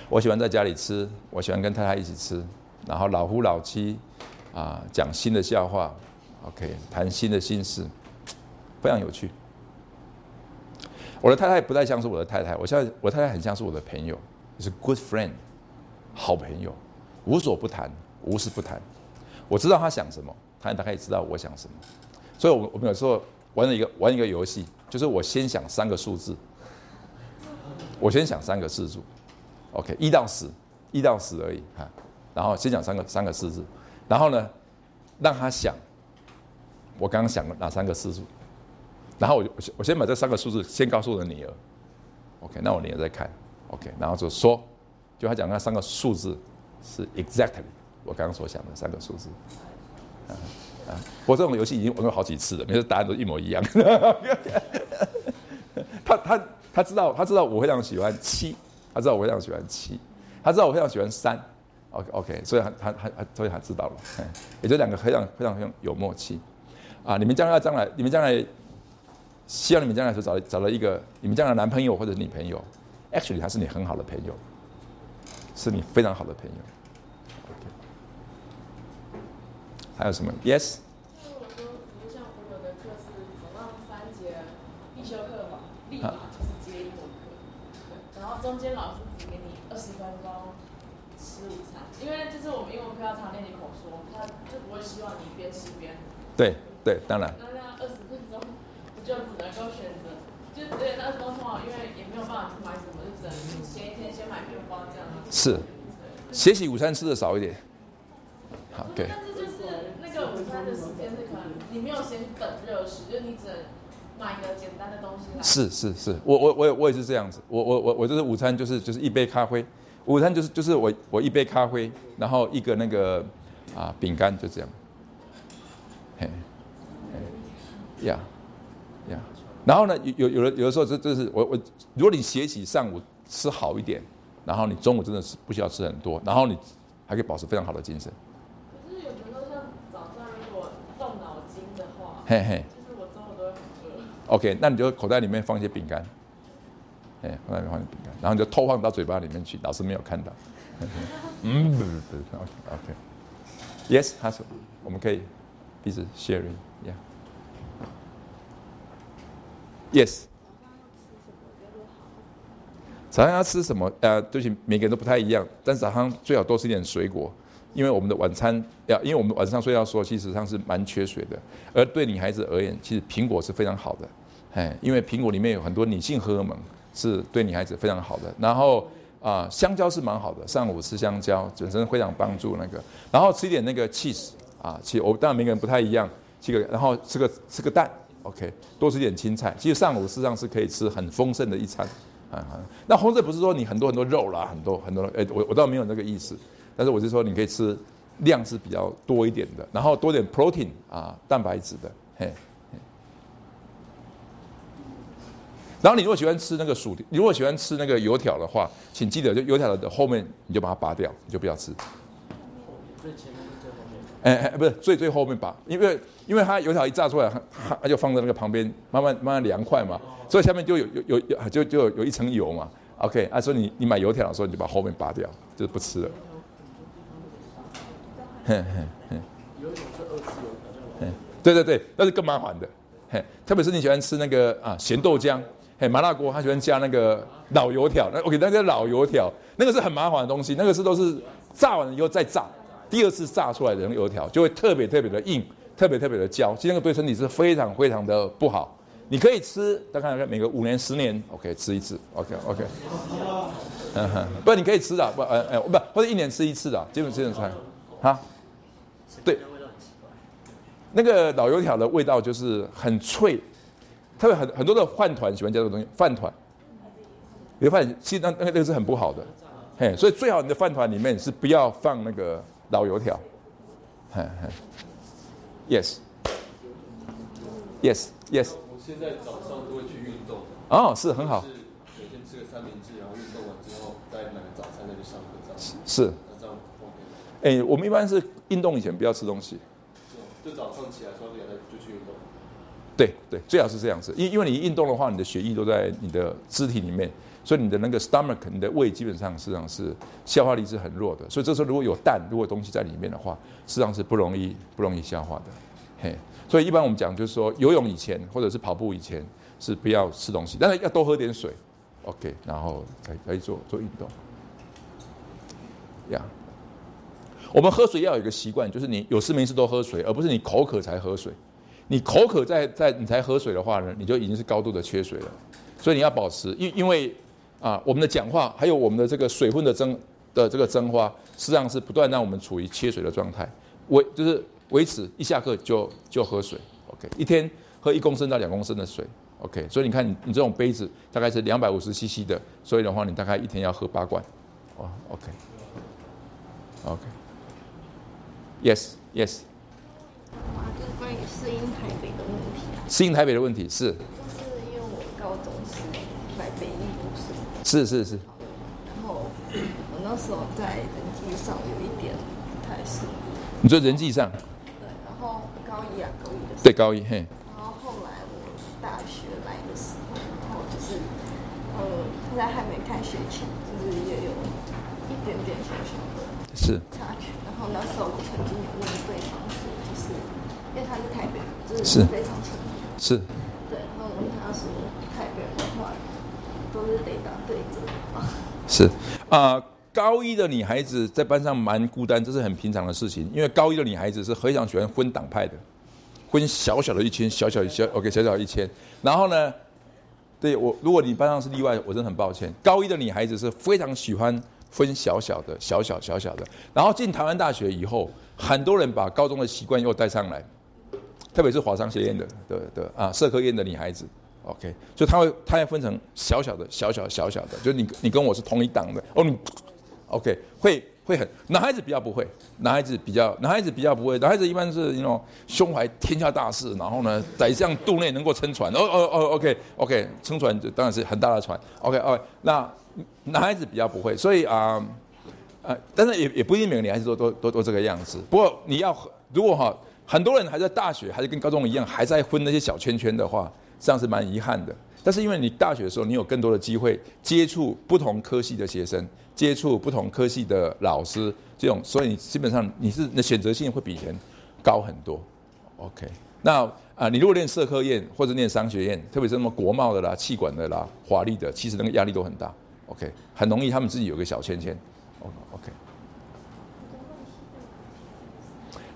我喜欢在家里吃，我喜欢跟太太一起吃，然后老夫老妻，啊，讲新的笑话，OK，谈新的心事，非常有趣。我的太太不太像是我的太太，我现在我太太很像是我的朋友，是 good friend，好朋友，无所不谈，无事不谈。我知道他想什么，他大概也知道我想什么，所以，我我们有时候玩了一个玩一个游戏，就是我先想三个数字，我先想三个字数。OK，一到十，一到十而已哈。然后先讲三个三个数。字，然后呢，让他想，我刚刚想了哪三个数。字，然后我我我先把这三个数字先告诉我的女儿，OK，那我女儿在看，OK，然后就说，就他讲那三个数字是 exactly 我刚刚所想的三个数字，我这种游戏已经玩过好几次了，每次答案都一模一样。他他他知道他知道我非常喜欢七。他知道我非常喜欢七，他知道我非常喜欢三，OK OK，所以他他他所以他知道了，也就两个非常非常非常有默契，啊，你们将来将来你们将来，希望你们将来是找找到一个你们将来男朋友或者女朋友，actually 他是你很好的朋友，是你非常好的朋友，OK，还有什么？Yes。那我说，比如像我有的课是早上三节必修课嘛，立马。中间老师只给你二十分钟吃午餐，因为就是我们英文课要常练你口说，他就不会希望你边吃边。对对，当然。那那二十分钟，你就只能够选择，就对那二十分钟，因为也没有办法去买什么，就只能前一天先买面包这样。是，学习午餐吃的少一点。好，对。的时间是可能你没有先等热食，就你只能。买个简单的东西来。是是是，我我我我也是这样子，我我我我就是午餐就是就是一杯咖啡，午餐就是就是我我一杯咖啡，然后一个那个啊饼干就这样，嘿，呀呀，然后呢有有有的有的时候这这是我我如果你学习上午吃好一点，然后你中午真的是不需要吃很多，然后你还可以保持非常好的精神。可是有时候像早上如果动脑筋嘿嘿。OK，那你就口袋里面放一些饼干，哎，口袋里面放一些饼干，然后你就偷放到嘴巴里面去，老师没有看到。嗯，不不不，OK，Yes，他说我们可以彼此 sharing，Yeah，Yes。早上要吃什么？呃，对不起，每个人都不太一样，但是早上最好多吃一点水果，因为我们的晚餐要，因为我们晚上睡觉说，其实上是蛮缺水的，而对女孩子而言，其实苹果是非常好的。哎，因为苹果里面有很多女性荷尔蒙，是对女孩子非常好的。然后啊，香蕉是蛮好的，上午吃香蕉本身非常帮助那个。然后吃一点那个 cheese 啊，其实我当然每个人不太一样，这个然后吃个吃个蛋，OK，多吃点青菜。其实上午事实上是可以吃很丰盛的一餐啊。那红色不是说你很多很多肉啦，很多很多，哎，我我倒没有那个意思，但是我是说你可以吃量是比较多一点的，然后多点 protein 啊，蛋白质的，嘿。然后你如果喜欢吃那个薯，你如果喜欢吃那个油条的话，请记得就油条的后面你就把它拔掉，你就不要吃。最前面最后面。哎哎，不是最最后面拔，因为因为它油条一炸出来，它它就放在那个旁边，慢慢慢慢凉快嘛，所以下面就有有有有就就有一层油嘛。OK，啊，所以你你买油条的时候你就把后面拔掉，就是不吃了。嘿嘿嘿。有一种是二次油条，对对对，那是更麻烦的。嘿，特别是你喜欢吃那个啊咸豆浆。嘿，麻辣锅他喜欢加那个老油条，那 OK，那个老油条，那个是很麻烦的东西，那个是都是炸完了以后再炸，第二次炸出来的油条就会特别特别的硬，特别特别的焦，其实那个对身体是非常非常的不好。你可以吃，大概每个五年十年，OK，吃一次，OK OK，嗯哼，不，你可以吃的，不，呃呃，不，或者一年吃一次的，基本这种菜，哈，对，那个老油条的味道就是很脆，特别很很多的饭团喜欢加这个东西，饭团，有饭其实那那个那个是很不好的，嘿，所以最好你的饭团里面是不要放那个老油条，嘿嘿，yes，yes，yes。我现在早上都会去运动，哦，是很好，是每天吃个三明治，然后运动完之后再买个早餐再去上课，是，哎，我们一般是运动以前不要吃东西，就早上起来刷牙就去运动。对对，最好是这样子，因因为你运动的话，你的血液都在你的肢体里面，所以你的那个 stomach，你的胃基本上实际上是消化力是很弱的，所以这时候如果有蛋，如果东西在里面的话，实际上是不容易不容易消化的，嘿，所以一般我们讲就是说，游泳以前或者是跑步以前是不要吃东西，但是要多喝点水，OK，然后才可以做做运动，呀。我们喝水要有一个习惯，就是你有事没事都喝水，而不是你口渴才喝水。你口渴在在你才喝水的话呢，你就已经是高度的缺水了。所以你要保持，因因为啊，我们的讲话还有我们的这个水分的蒸的这个蒸发，实际上是不断让我们处于缺水的状态。维就是维持一下课就就喝水，OK，一天喝一公升到两公升的水，OK。所以你看你你这种杯子大概是两百五十 CC 的，所以的话你大概一天要喝八罐，哦，OK，OK。Yes，Yes。啊，就是关于适应台北的问题啊。适应台北的问题是。就是因为我高中是在北艺读书。是是是。然后我那时候在人际上有一点不太适应。你说人际上？对，然后高一啊，高一的。对，高一嘿。然后后来我大学来的时候，然后就是呃，在还没开学前，就是也有一点点小小的是插曲。然后那时候我曾经有问对方说，就是因为他是台北人，就是非常诚恳。是。对，然后我问他说，台北人的话都是得打对折吗？是啊，高一的女孩子在班上蛮孤单，这是很平常的事情。因为高一的女孩子是非常喜欢分党派的，分小小的一圈，小小小 OK，小小一圈。然后呢，对我，如果你班上是例外，我真的很抱歉。高一的女孩子是非常喜欢。分小小的、小小小小的，然后进台湾大学以后，很多人把高中的习惯又带上来，特别是华商学院的的的啊，社科院的女孩子，OK，就他会，他要分成小小的、小小小小的，就你你跟我是同一党的。哦，你 OK，会会很，男孩子比较不会，男孩子比较，男孩子比较不会，男孩子一般是那种胸怀天下大事，然后呢，宰相肚内能够撑船，哦哦哦，OK OK，撑船当然是很大的船，OK OK，那。男孩子比较不会，所以啊，呃，但是也也不一定每个女孩子都都都都这个样子。不过你要如果哈，很多人还在大学，还是跟高中一样，还在分那些小圈圈的话，实际上是蛮遗憾的。但是因为你大学的时候，你有更多的机会接触不同科系的学生，接触不同科系的老师，这种，所以你基本上你是你的选择性会比以前高很多。OK，那啊，你如果练社科院或者念商学院，特别是什么国贸的啦、气管的啦、华丽的，其实那个压力都很大。OK，很容易，他们自己有个小圈圈。OK，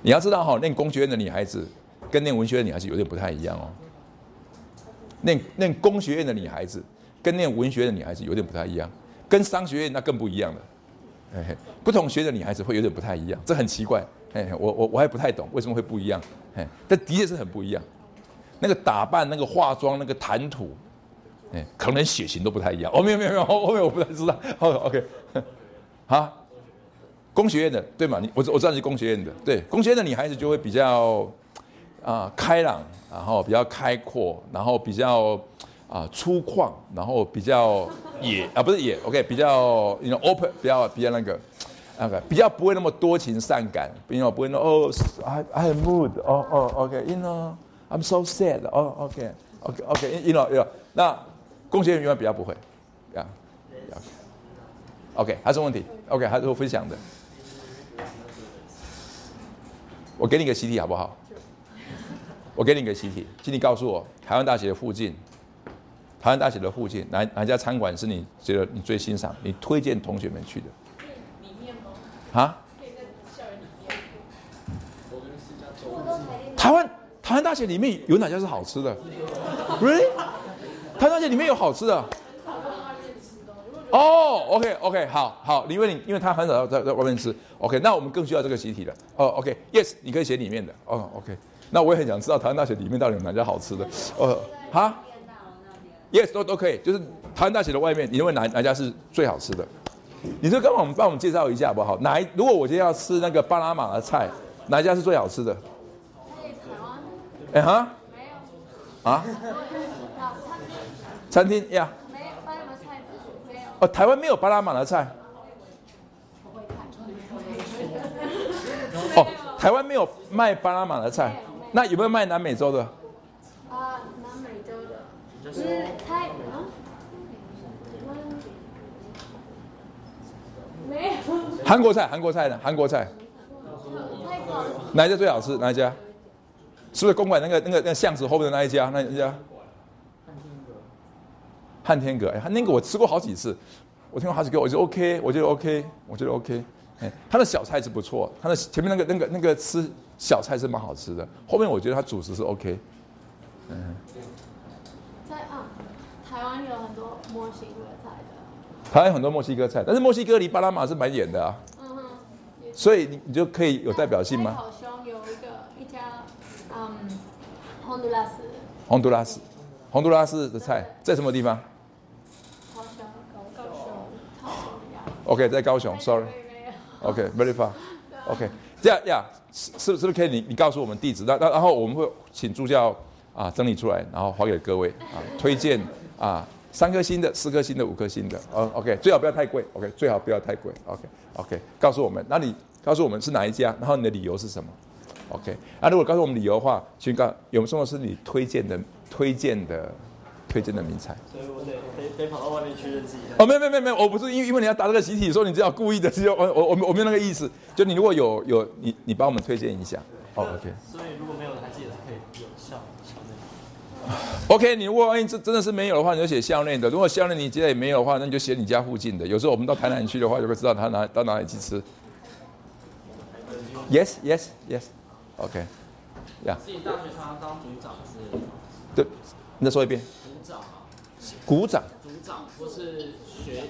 你要知道哈，念工学院的女孩子跟念文学院的女孩子有点不太一样哦。念念工学院的女孩子跟念文学院的女孩子有点不太一样，跟商学院那更不一样了。嘿，不同学的女孩子会有点不太一样，这很奇怪。嘿，我我我还不太懂为什么会不一样。嘿，但的确是很不一样。那个打扮、那个化妆、那个谈吐。可能血型都不太一样哦，没有没有没有，后面 我不太知道。好，OK，好，工学院的对吗？你我我知道你是工学院的，对，工学院的女孩子就会比较啊开朗，然后比较开阔，然后比较啊粗犷，然后比较野啊不是野，OK，比较 you know open，比较比较那个那个比较不会那么多情善感，比较不会那哦，I I am mood，哦哦，OK，you know，I'm so sad，哦，OK，OK，OK，you know，you know，那。工学院永远比较不会，呀，OK，还是问题，OK，还是我分享的。我给你个习题好不好？我给你个习题，请你告诉我，台湾大学的附近，台湾大学的附近哪哪家餐馆是你觉得你最欣赏、你推荐同学们去的？里面吗？啊？台湾台湾大学里面有哪家是好吃的？Really？他那些里面有好吃的。哦，OK OK，好好，因为你因为他很少在在外面吃，OK，那我们更需要这个习题了。哦，OK，Yes，你可以写里面的。哦，OK，那我也很想知道台湾大学里面到底有哪家好吃的。哦，哈？Yes，都都可以。就是台湾大学的外面，你认为哪哪家是最好吃的？你就跟我们帮我们介绍一下好不好？哪一？如果我今天要吃那个巴拿马的菜，哪一家是最好吃的？哎哈？没有。啊？餐厅呀？没有巴拿马菜，没有。哦，台湾没有巴拿马的菜。哦，台湾没有卖巴拿马的菜，那有没有卖南美洲的？啊，南美洲的，是泰啊？没有。韩国菜，韩国菜呢？韩国菜。哪一家最好吃？哪一家？是不是公馆那个那个那个巷子后面的那一家？那一家？汉天阁。哎，汉天阁我吃过好几次，我听过好几个，我觉得 OK，我觉得 OK，我觉得 OK。哎，他的小菜是不错，他的前面那个那个那个吃小菜是蛮好吃的，后面我觉得他主食是 OK。嗯。在啊，台湾有很多墨西哥菜的。台湾很多墨西哥菜，但是墨西哥离巴拿马是蛮远的啊。嗯哼。所以你你就可以有代表性吗？好像有一个一家，嗯，洪都拉斯。洪都拉斯，洪都拉斯的菜在什么地方？高雄，高雄，OK，在高雄，Sorry。OK，very far。OK，这样呀，是是不是可以？你你告诉我们地址，那那然后我们会请助教啊整理出来，然后发给各位啊，推荐啊三颗星的、四颗星的、五颗星的。哦，OK，最好不要太贵。OK，最好不要太贵。OK，OK，告诉我们，那你告诉我们是哪一家，然后你的理由是什么？OK，那如果告诉我们理由的话，请告有没有什么是你推荐的、推荐的、推荐的名菜？所以我得。得跑到外面去认识一下。哦，没有没有没有，我不是因为因为你要答这个习题，说你只要故意的，只有我我我我没有那个意思。就你如果有有你你帮我们推荐一下。哦，OK。所以如果没有的还是也是可以有校校内。OK，你如果万一真真的是没有的话，你就写校内的。如果校内你觉得也没有的话，那你就写你家附近的。有时候我们到台南去的话，就会知道他哪到哪里去吃。Yes Yes Yes。OK。呀。自己大学他当组长是？对，你再说一遍。组长。鼓掌。长或是学，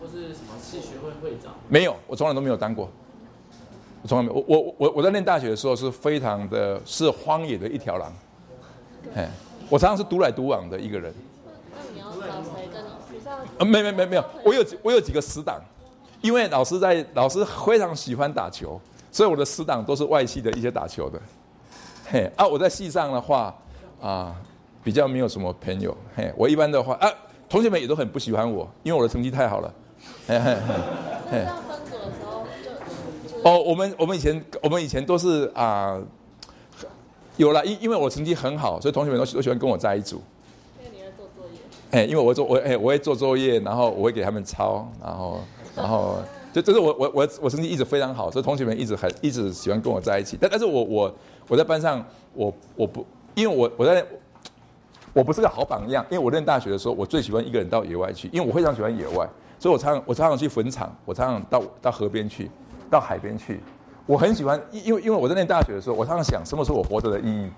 或是什么系学会会长？没有，我从来都没有当过。我从来没有，我我我我在念大学的时候是非常的是荒野的一条狼。哎，我常常是独来独往的一个人。那你要找谁跟你学校？呃，没没没没有，我有我有几个死党，因为老师在老师非常喜欢打球，所以我的死党都是外系的一些打球的。嘿啊，我在系上的话啊，比较没有什么朋友。嘿，我一般的话啊。同学们也都很不喜欢我，因为我的成绩太好了。那这样分组的时候就哦，我们我们以前我们以前都是啊，有了因因为我成绩很好，所以同学们都都喜欢跟我在一组。因为你会做作业。哎，因为我做我哎我会做作业，然后我会给他们抄，然后然后就就是我我我我成绩一直非常好，所以同学们一直很一直喜欢跟我在一起。但但是我我我在班上我我不因为我我在。我不是个好榜样，因为我念大学的时候，我最喜欢一个人到野外去，因为我非常喜欢野外，所以我常常我常常去坟场，我常常到到河边去，到海边去。我很喜欢，因为因为我在念大学的时候，我常常想什么是我活着的意义。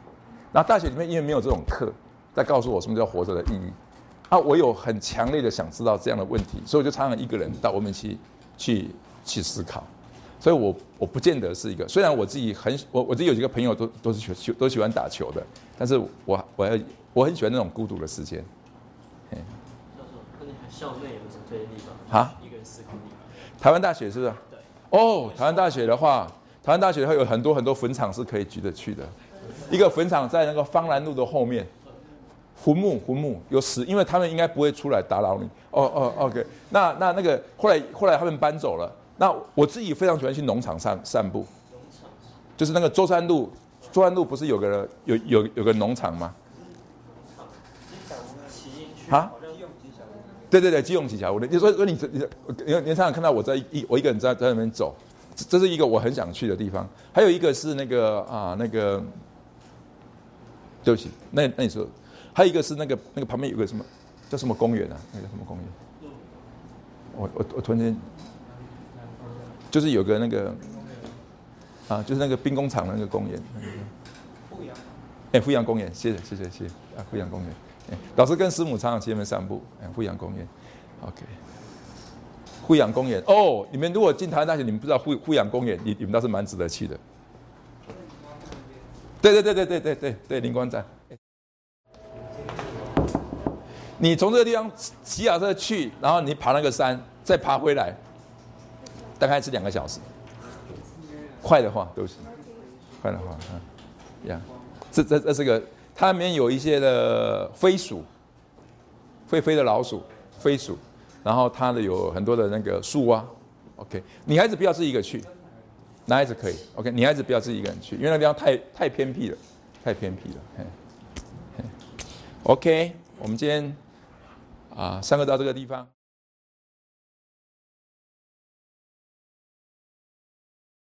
然后大学里面因为没有这种课，在告诉我什么叫活着的意义，啊，我有很强烈的想知道这样的问题，所以我就常常一个人到外面去去去思考。所以我我不见得是一个，虽然我自己很我我自己有几个朋友都都是喜都喜欢打球的，但是我我要。我很喜欢那种孤独的时间。教授，那你校内有什么推荐地方？啊？一个人思考地方。台湾大学是不是？对。哦，台湾大学的话，台湾大学会有很多很多坟场是可以举得去的。一个坟场在那个方兰路的后面，坟墓坟墓有死，因为他们应该不会出来打扰你。哦哦，OK。那那那个后来后来他们搬走了。那我自己非常喜欢去农场上散步。就是那个舟山路，舟山路不是有个有有有个农场吗？啊，对对对，基隆吉祥物的。你说说你你你你常常看到我在一我一个人在在那边走，这这是一个我很想去的地方。还有一个是那个啊那个，对不起，那那你说，还有一个是那个那个旁边有个什么叫什么公园啊？那个什么公园？我我我突然间，就是有个那个啊，就是那个兵工厂那个公园。富阳，哎，富阳公园，谢谢谢谢谢谢啊，富阳公园。老师跟师母常常去那边散步，哎，富阳公园，OK，富阳公园哦，你们如果进台湾大学，你们不知道富富阳公园，你你们倒是蛮值得去的。对对对对对对对对，灵光站。你从这个地方骑脚车去，然后你爬那个山，再爬回来，大概是两个小时。快的话都行，快的话，啊，呀，这这这是个，它里面有一些的飞鼠，会飞的老鼠，飞鼠，然后它的有很多的那个树蛙，OK，女孩子不要自己一个去，男孩子可以，OK，女孩子不要自己一个人去，因为那地方太太偏僻了，太偏僻了，嘿，嘿，OK，我们今天啊上课到这个地方。